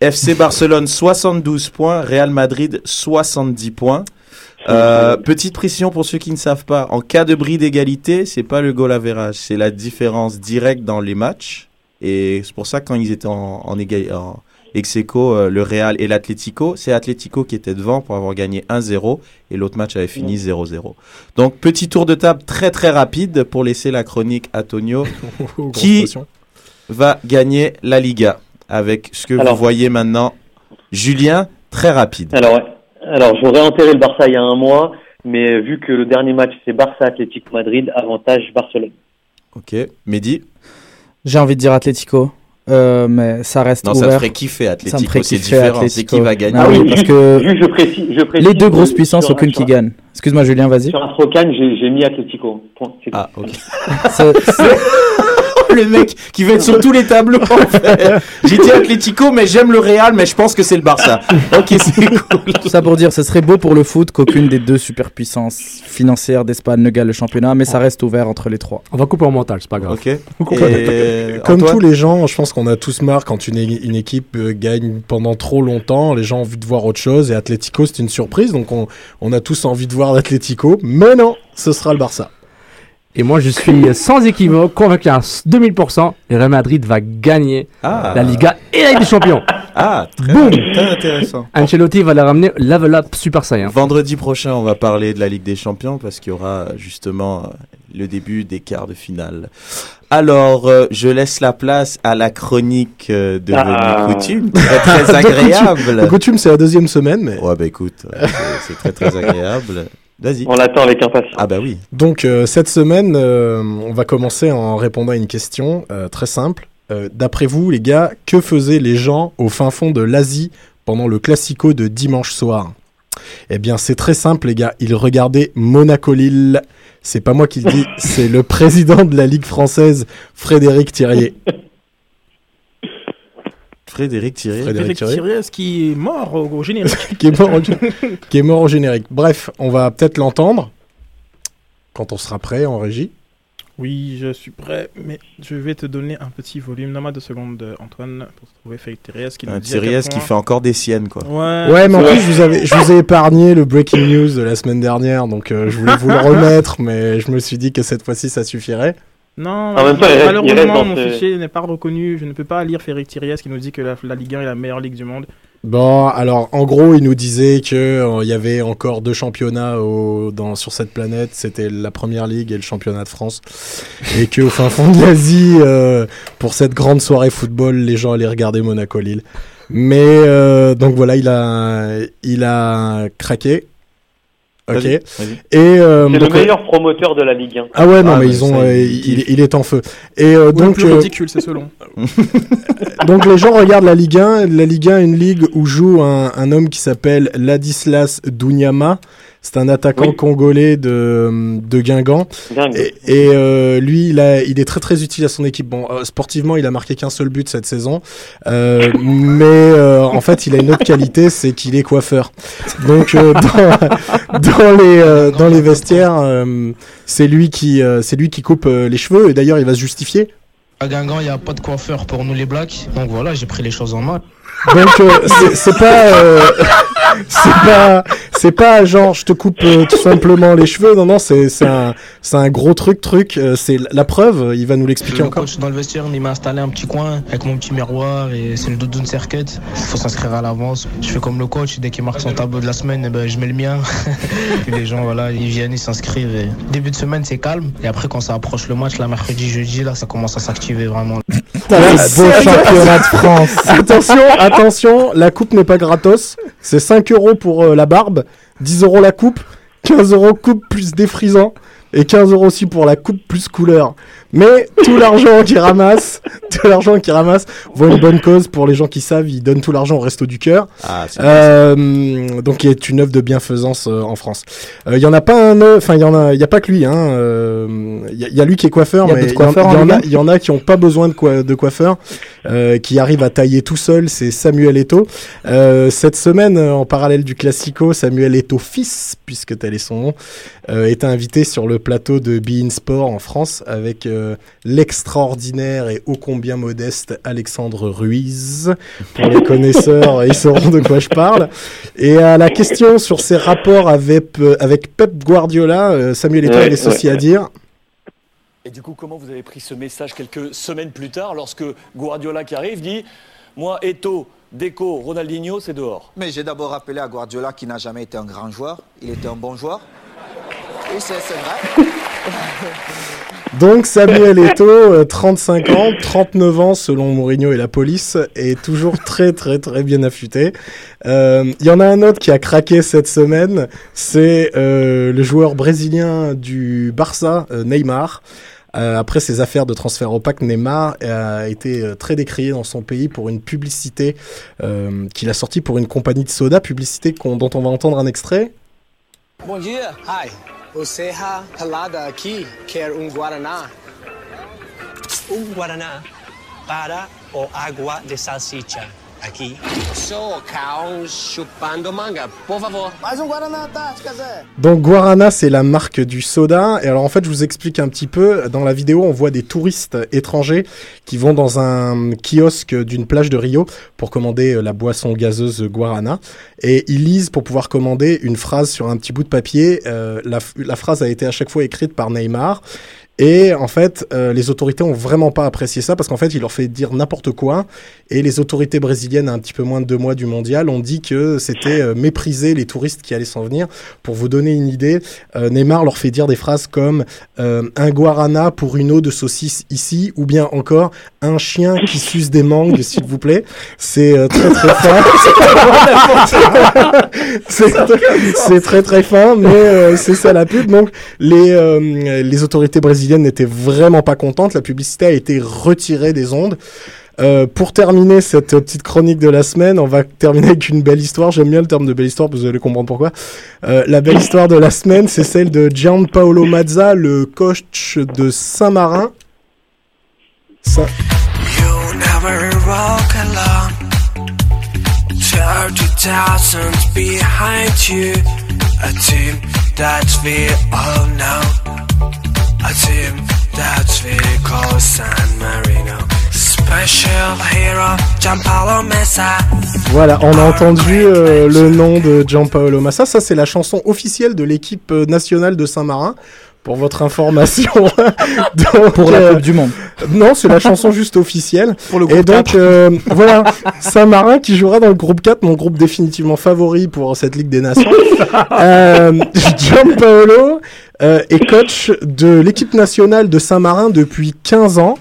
FC Barcelone 72 points, Real Madrid 70 points. Euh, petite précision pour ceux qui ne savent pas, en cas de bris d'égalité, c'est pas le goal average, c'est la différence directe dans les matchs. Et c'est pour ça que quand ils étaient en, en, en ex euh, le Real et l'Atlético, c'est Atlético qui était devant pour avoir gagné 1-0 et l'autre match avait fini 0-0. Donc petit tour de table très très rapide pour laisser la chronique à Tonio qui va gagner la Liga avec ce que vous voyez maintenant. Julien, très rapide.
Alors alors, j'aurais enterré le Barça il y a un mois. Mais vu que le dernier match c'est Barça Atlético Madrid, avantage Barcelone.
Ok. Mehdi?
J'ai envie de dire Atlético. Euh, mais ça reste
Non,
ouvert.
ça ferait kiffer Atlético.
Ça me ferait
C'est
kiffer
différent. C'est
Atlético.
qui va gagner.
Ah oui, parce que
Juste, je précise, je précise
les deux grosses puissances, aucune qui gagne. Excuse-moi, Julien, vas-y.
Sur Astrocan, j'ai j'ai mis Atlético. Point. C'est tout.
Ah, ok.
C'est- c'est-
le mec qui va être sur tous les tableaux. en fait. J'ai dit Atlético, mais j'aime le Real, mais je pense que c'est le Barça. Ok, c'est cool.
Tout ça pour dire, ce serait beau pour le foot qu'aucune des deux superpuissances financières d'Espagne ne gagne le championnat, mais ça reste ouvert entre les trois.
On va couper en mental, c'est pas grave.
Ok. Et
Comme
Antoine
tous les gens, je pense qu'on a tous marre quand une, é- une équipe euh, gagne pendant trop longtemps. Les gens ont envie de voir autre chose. Et Atlético, c'est une surprise. Donc on, on a tous envie de voir l'Atlético. Mais non, ce sera le Barça.
Et moi, je suis sans équivoque convaincu à 2000%, le Real Madrid va gagner
Ah.
la Liga et la Ligue des Champions.
Ah, très,
Boum.
très intéressant.
Ancelotti va la ramener level up Super Saiyan.
Vendredi prochain, on va parler de la Ligue des Champions parce qu'il y aura justement le début des quarts de finale. Alors, euh, je laisse la place à la chronique euh, de
Ah.
coutume, très, agréable.
Coutume, c'est la deuxième semaine. Mais...
Ouais, bah écoute, c'est très très agréable. Vas-y.
On l'attend avec impatience.
Ah bah oui.
Donc euh, cette semaine, euh, on va commencer en répondant à une question euh, très simple. Euh, D'après vous, les gars, que faisaient les gens au fin fond de l'Asie pendant le classico de dimanche soir? Eh bien, c'est très simple, les gars. Ils regardaient Monaco-Lille. C'est pas moi qui le dis, c'est le président de la Ligue française, Frédéric Thirier.
Frédéric Thierry.
Frédéric
Frédéric Thiriez qui est mort au, au générique.
qui est mort au, qui est mort au générique. Bref, on va peut-être l'entendre quand on sera prêt en régie.
Oui, je suis prêt, mais je vais te donner un petit volume. Donne-moi deux secondes, euh, Antoine, pour trouver Frédéric Thiriez qui nous
Un
quel
Thierry qui fait encore des siennes, quoi.
Ouais,
Ouais, mais en plus, je vous, avais, je vous ai épargné le breaking news de la semaine dernière, donc euh, je voulais vous le remettre, mais je me suis dit que cette fois-ci, ça suffirait.
Non,
En même temps, il reste- il
malheureusement, mon
ce-
fichier n'est pas reconnu. Je ne peux pas lire Frédéric Thiriez qui nous dit que la, la Ligue 1 est la meilleure ligue du monde.
Bon, alors, en gros, il nous disait que euh, il y avait encore deux championnats au, dans, sur cette planète, c'était la Première Ligue et le Championnat de France, et qu'au fin fond de l'Asie, euh, pour cette grande soirée football, les gens allaient regarder Monaco-Lille. Mais, euh, donc voilà, il a, il a craqué. Ok. Et
vas-y.
euh,
C'est le
donc, euh,
meilleur promoteur de la Ligue 1.
Ah ouais, non,
Ah,
mais
mais
ils ont, euh,
il
est en feu. Et euh, donc,
plus
euh,
ridicule, c'est selon.
donc les gens regardent la Ligue 1. La Ligue 1 est une ligue où joue un, un homme qui s'appelle Ladislas Dunyama. C'est un attaquant
Oui.
congolais de, de Guingamp. Et, et, euh, lui, il, a, il est très très utile à son équipe. Bon, euh, sportivement, il a marqué qu'un seul but cette saison, Euh, mais euh, en fait, il a une autre qualité, c'est qu'il est coiffeur. Donc, euh, dans, dans les euh, dans les vestiaires, euh, c'est lui qui euh, c'est lui qui coupe euh, les cheveux. Et d'ailleurs, il va se justifier.
À Guingamp, il n'y a pas de coiffeur pour nous les blacks. Donc voilà, j'ai pris les choses en main.
Donc euh, c'est- c'est pas euh, c'est pas c'est pas genre je te coupe euh, tout simplement les cheveux. Non non, c'est c'est un c'est un gros truc truc. Euh, c'est la preuve. Il va nous l'expliquer
Le
encore.
coach dans le vestiaire, il m'a installé un petit coin avec mon petit miroir et c'est le doudoune circuit. Il faut s'inscrire à l'avance. Je fais comme le coach, dès qu'il marque son tableau de la semaine, eh ben, je mets le mien. et les gens, voilà, ils viennent, ils s'inscrivent. Et... Début de semaine, c'est calme. Et après, quand ça approche le match, là, mercredi, jeudi, là, ça commence à s'activer vraiment.
Putain, beau championnat de France. attention, attention, la coupe n'est pas gratos. C'est 5 euros pour euh, la barbe, 10 euros la coupe, 15 euros coupe plus défrisant et 15 euros aussi pour la coupe plus couleur. Mais tout l'argent qu'il ramasse, tout l'argent qu'il ramasse, vaut une bonne cause pour les gens qui savent. Il donne tout l'argent au Resto du Cœur.
Ah, c'est
Euh, donc il est une œuvre de bienfaisance euh, en France. Euh, Il y en a pas un, enfin il y en a, il y a pas que lui. Hein. euh, Il y, a- il y a lui qui est coiffeur,
y
mais il y en- y, a,
1?
il y en a qui ont pas besoin de, quoi, de coiffeur, euh, qui arrivent à tailler tout seul. C'est Samuel. Euh, cette semaine, euh, en parallèle du Classico, Samuel Eto'o fils, puisque tel est son nom, euh, est invité sur le plateau de Bein Sport en France avec euh, l'extraordinaire et ô combien modeste Alexandre Ruiz. Pour les connaisseurs, ils sauront de quoi je parle. Et à la question sur ses rapports avec, euh, avec Pep Guardiola, euh, Samuel Eto'o
Ouais,
avait ceci
ouais.
à dire.
Et du coup, comment vous avez pris ce message quelques semaines plus tard, lorsque Guardiola qui arrive dit Moi, Eto, Deco, Ronaldinho, c'est dehors
Mais j'ai d'abord rappelé à Guardiola qui n'a jamais été un grand joueur. Il était un bon joueur. Oui, c'est c'est vrai.
Donc Samuel Eto'o, 35 ans, 39 ans selon Mourinho et la police, est toujours très très très bien affûté. Il y en a un autre qui a craqué cette semaine, c'est le joueur brésilien du Barça, Neymar. Euh, après ses affaires de transfert opaque, Neymar a été euh, très décrié dans son pays pour une publicité euh, qu'il a sortie pour une compagnie de soda, publicité dont on va entendre un extrait.
Bom dia, hi. O Serra Pelada aqui quer um Guaraná. Um Guaraná para o água de salsicha. Aqui. Sou cow chupando manga. Por favor. Mais um Guaraná Antártica, Zé.
Donc Guarana, c'est la marque du soda. Et alors en fait, je vous explique un petit peu. Dans la vidéo, on voit des touristes étrangers qui vont dans un kiosque d'une plage de Rio pour commander euh, la boisson gazeuse Guarana. Et ils lisent pour pouvoir commander une phrase sur un petit bout de papier. Euh, la, la phrase a été à chaque fois écrite par Neymar. Et en fait, euh, les autorités ont vraiment pas apprécié ça parce qu'en fait, il leur fait dire n'importe quoi. Et les autorités brésiliennes, un petit peu moins de deux mois du mondial, ont dit que c'était euh, mépriser les touristes qui allaient s'en venir. Pour vous donner une idée, euh, Neymar leur fait dire des phrases comme un guarana pour une eau de saucisse ici, ou bien encore un chien qui suce des mangues, s'il vous plaît. C'est très très fin. c'est très très fin, mais c'est ça la pub. Donc les les autorités brésiliennes n'était vraiment pas contente. La publicité a été retirée des ondes. Euh, pour terminer cette petite chronique de la semaine, on va terminer avec une belle histoire. J'aime bien le terme de belle histoire, vous allez comprendre pourquoi. Euh, la belle histoire de la semaine, c'est celle de Gianpaolo Mazza, le coach de Saint-Marin. Voilà, on a entendu euh, le nom de Gianpaolo Massa. Ça, c'est la chanson officielle de l'équipe euh, nationale de Saint-Marin. Pour votre information.
pour la Coupe du Monde.
Euh, non, c'est la chanson juste officielle. Pour le groupe Et donc, voilà, Saint-Marin qui jouera dans le groupe 4, mon groupe définitivement favori pour cette Ligue des Nations. Gianpaolo euh, est coach de l'équipe nationale de Saint-Marin depuis 15 ans.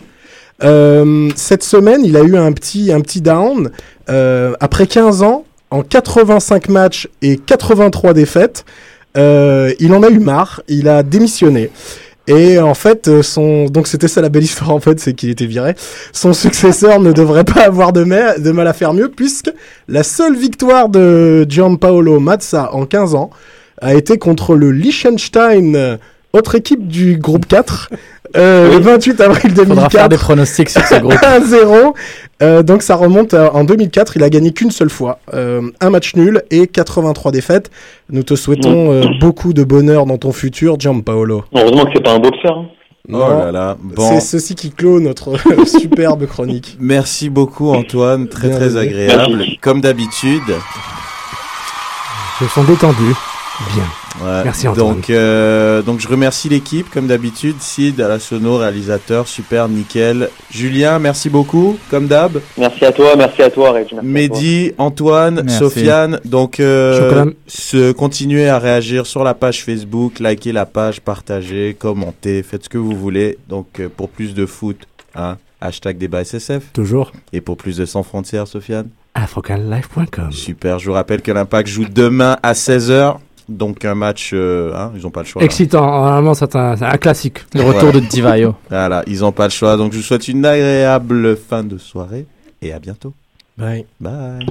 Euh, cette semaine, il a eu un petit, un petit down. Euh, après 15 ans, en 85 matchs et 83 défaites, euh, il en a eu marre. Il a démissionné. Et en fait, son donc c'était ça la belle histoire en fait, c'est qu'il était viré. Son successeur ne devrait pas avoir de, de mal à faire mieux puisque la seule victoire de Gianpaolo Mazza en 15 ans a été contre le Liechtenstein, autre équipe du groupe 4. Euh, Le 28 avril 2004. Faudra
faire des pronostics sur ce groupe.
1-0. Euh, donc ça remonte en 2004. Il a gagné qu'une seule fois. Euh, un match nul et 83 défaites. Nous te souhaitons euh, beaucoup de bonheur dans ton futur, Gianpaolo.
Heureusement que c'est pas un boxeur. Hein.
Oh là là. Bon.
C'est ceci qui clôt notre superbe chronique.
Merci beaucoup Antoine, très très agréable. Comme d'habitude.
Je sens détendu. Bien. Merci Antoine.
Donc, euh, donc je remercie l'équipe comme d'habitude. Sid à la sono, réalisateur, super, nickel. Julien, merci beaucoup, comme d'hab.
Merci à toi, merci à toi, Reg.
Mehdi, Antoine, Sofiane. Donc, euh, se continuer à réagir sur la page Facebook, liker la page, partager, commenter, faites ce que vous voulez. Donc, euh, pour plus de foot, hein, hashtag débat SSF.
Toujours.
Et pour plus de sans frontières, Sofiane.
Africanlife.com.
Super, je vous rappelle que l'Impact joue demain à 16h. Donc un match, euh, hein, ils n'ont pas le choix.
Excitant, vraiment c'est un, un, classique. Le retour de Divayo.
Voilà, ils n'ont pas le choix. Donc je vous souhaite une agréable fin de soirée et à bientôt.
Bye.
Bye.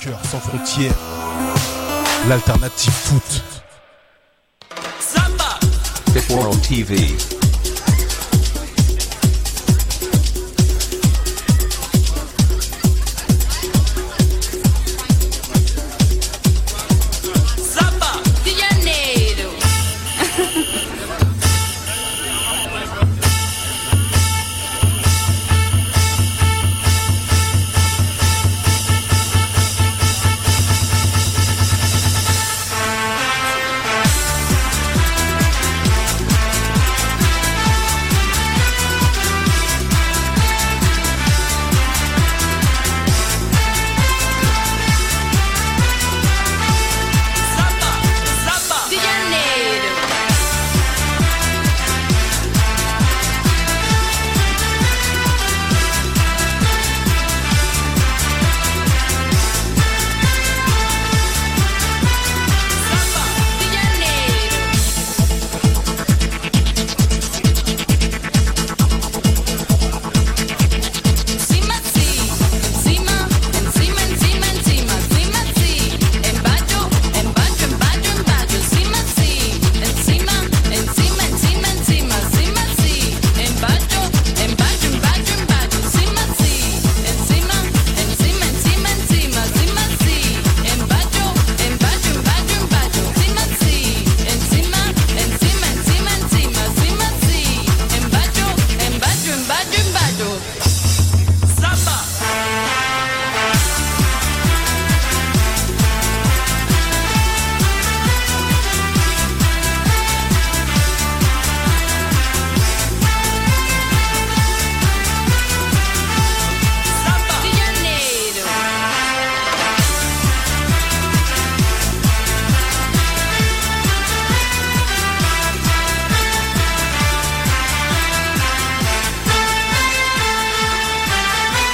Cœur sans frontières, l'alternative foot. Samba. TV.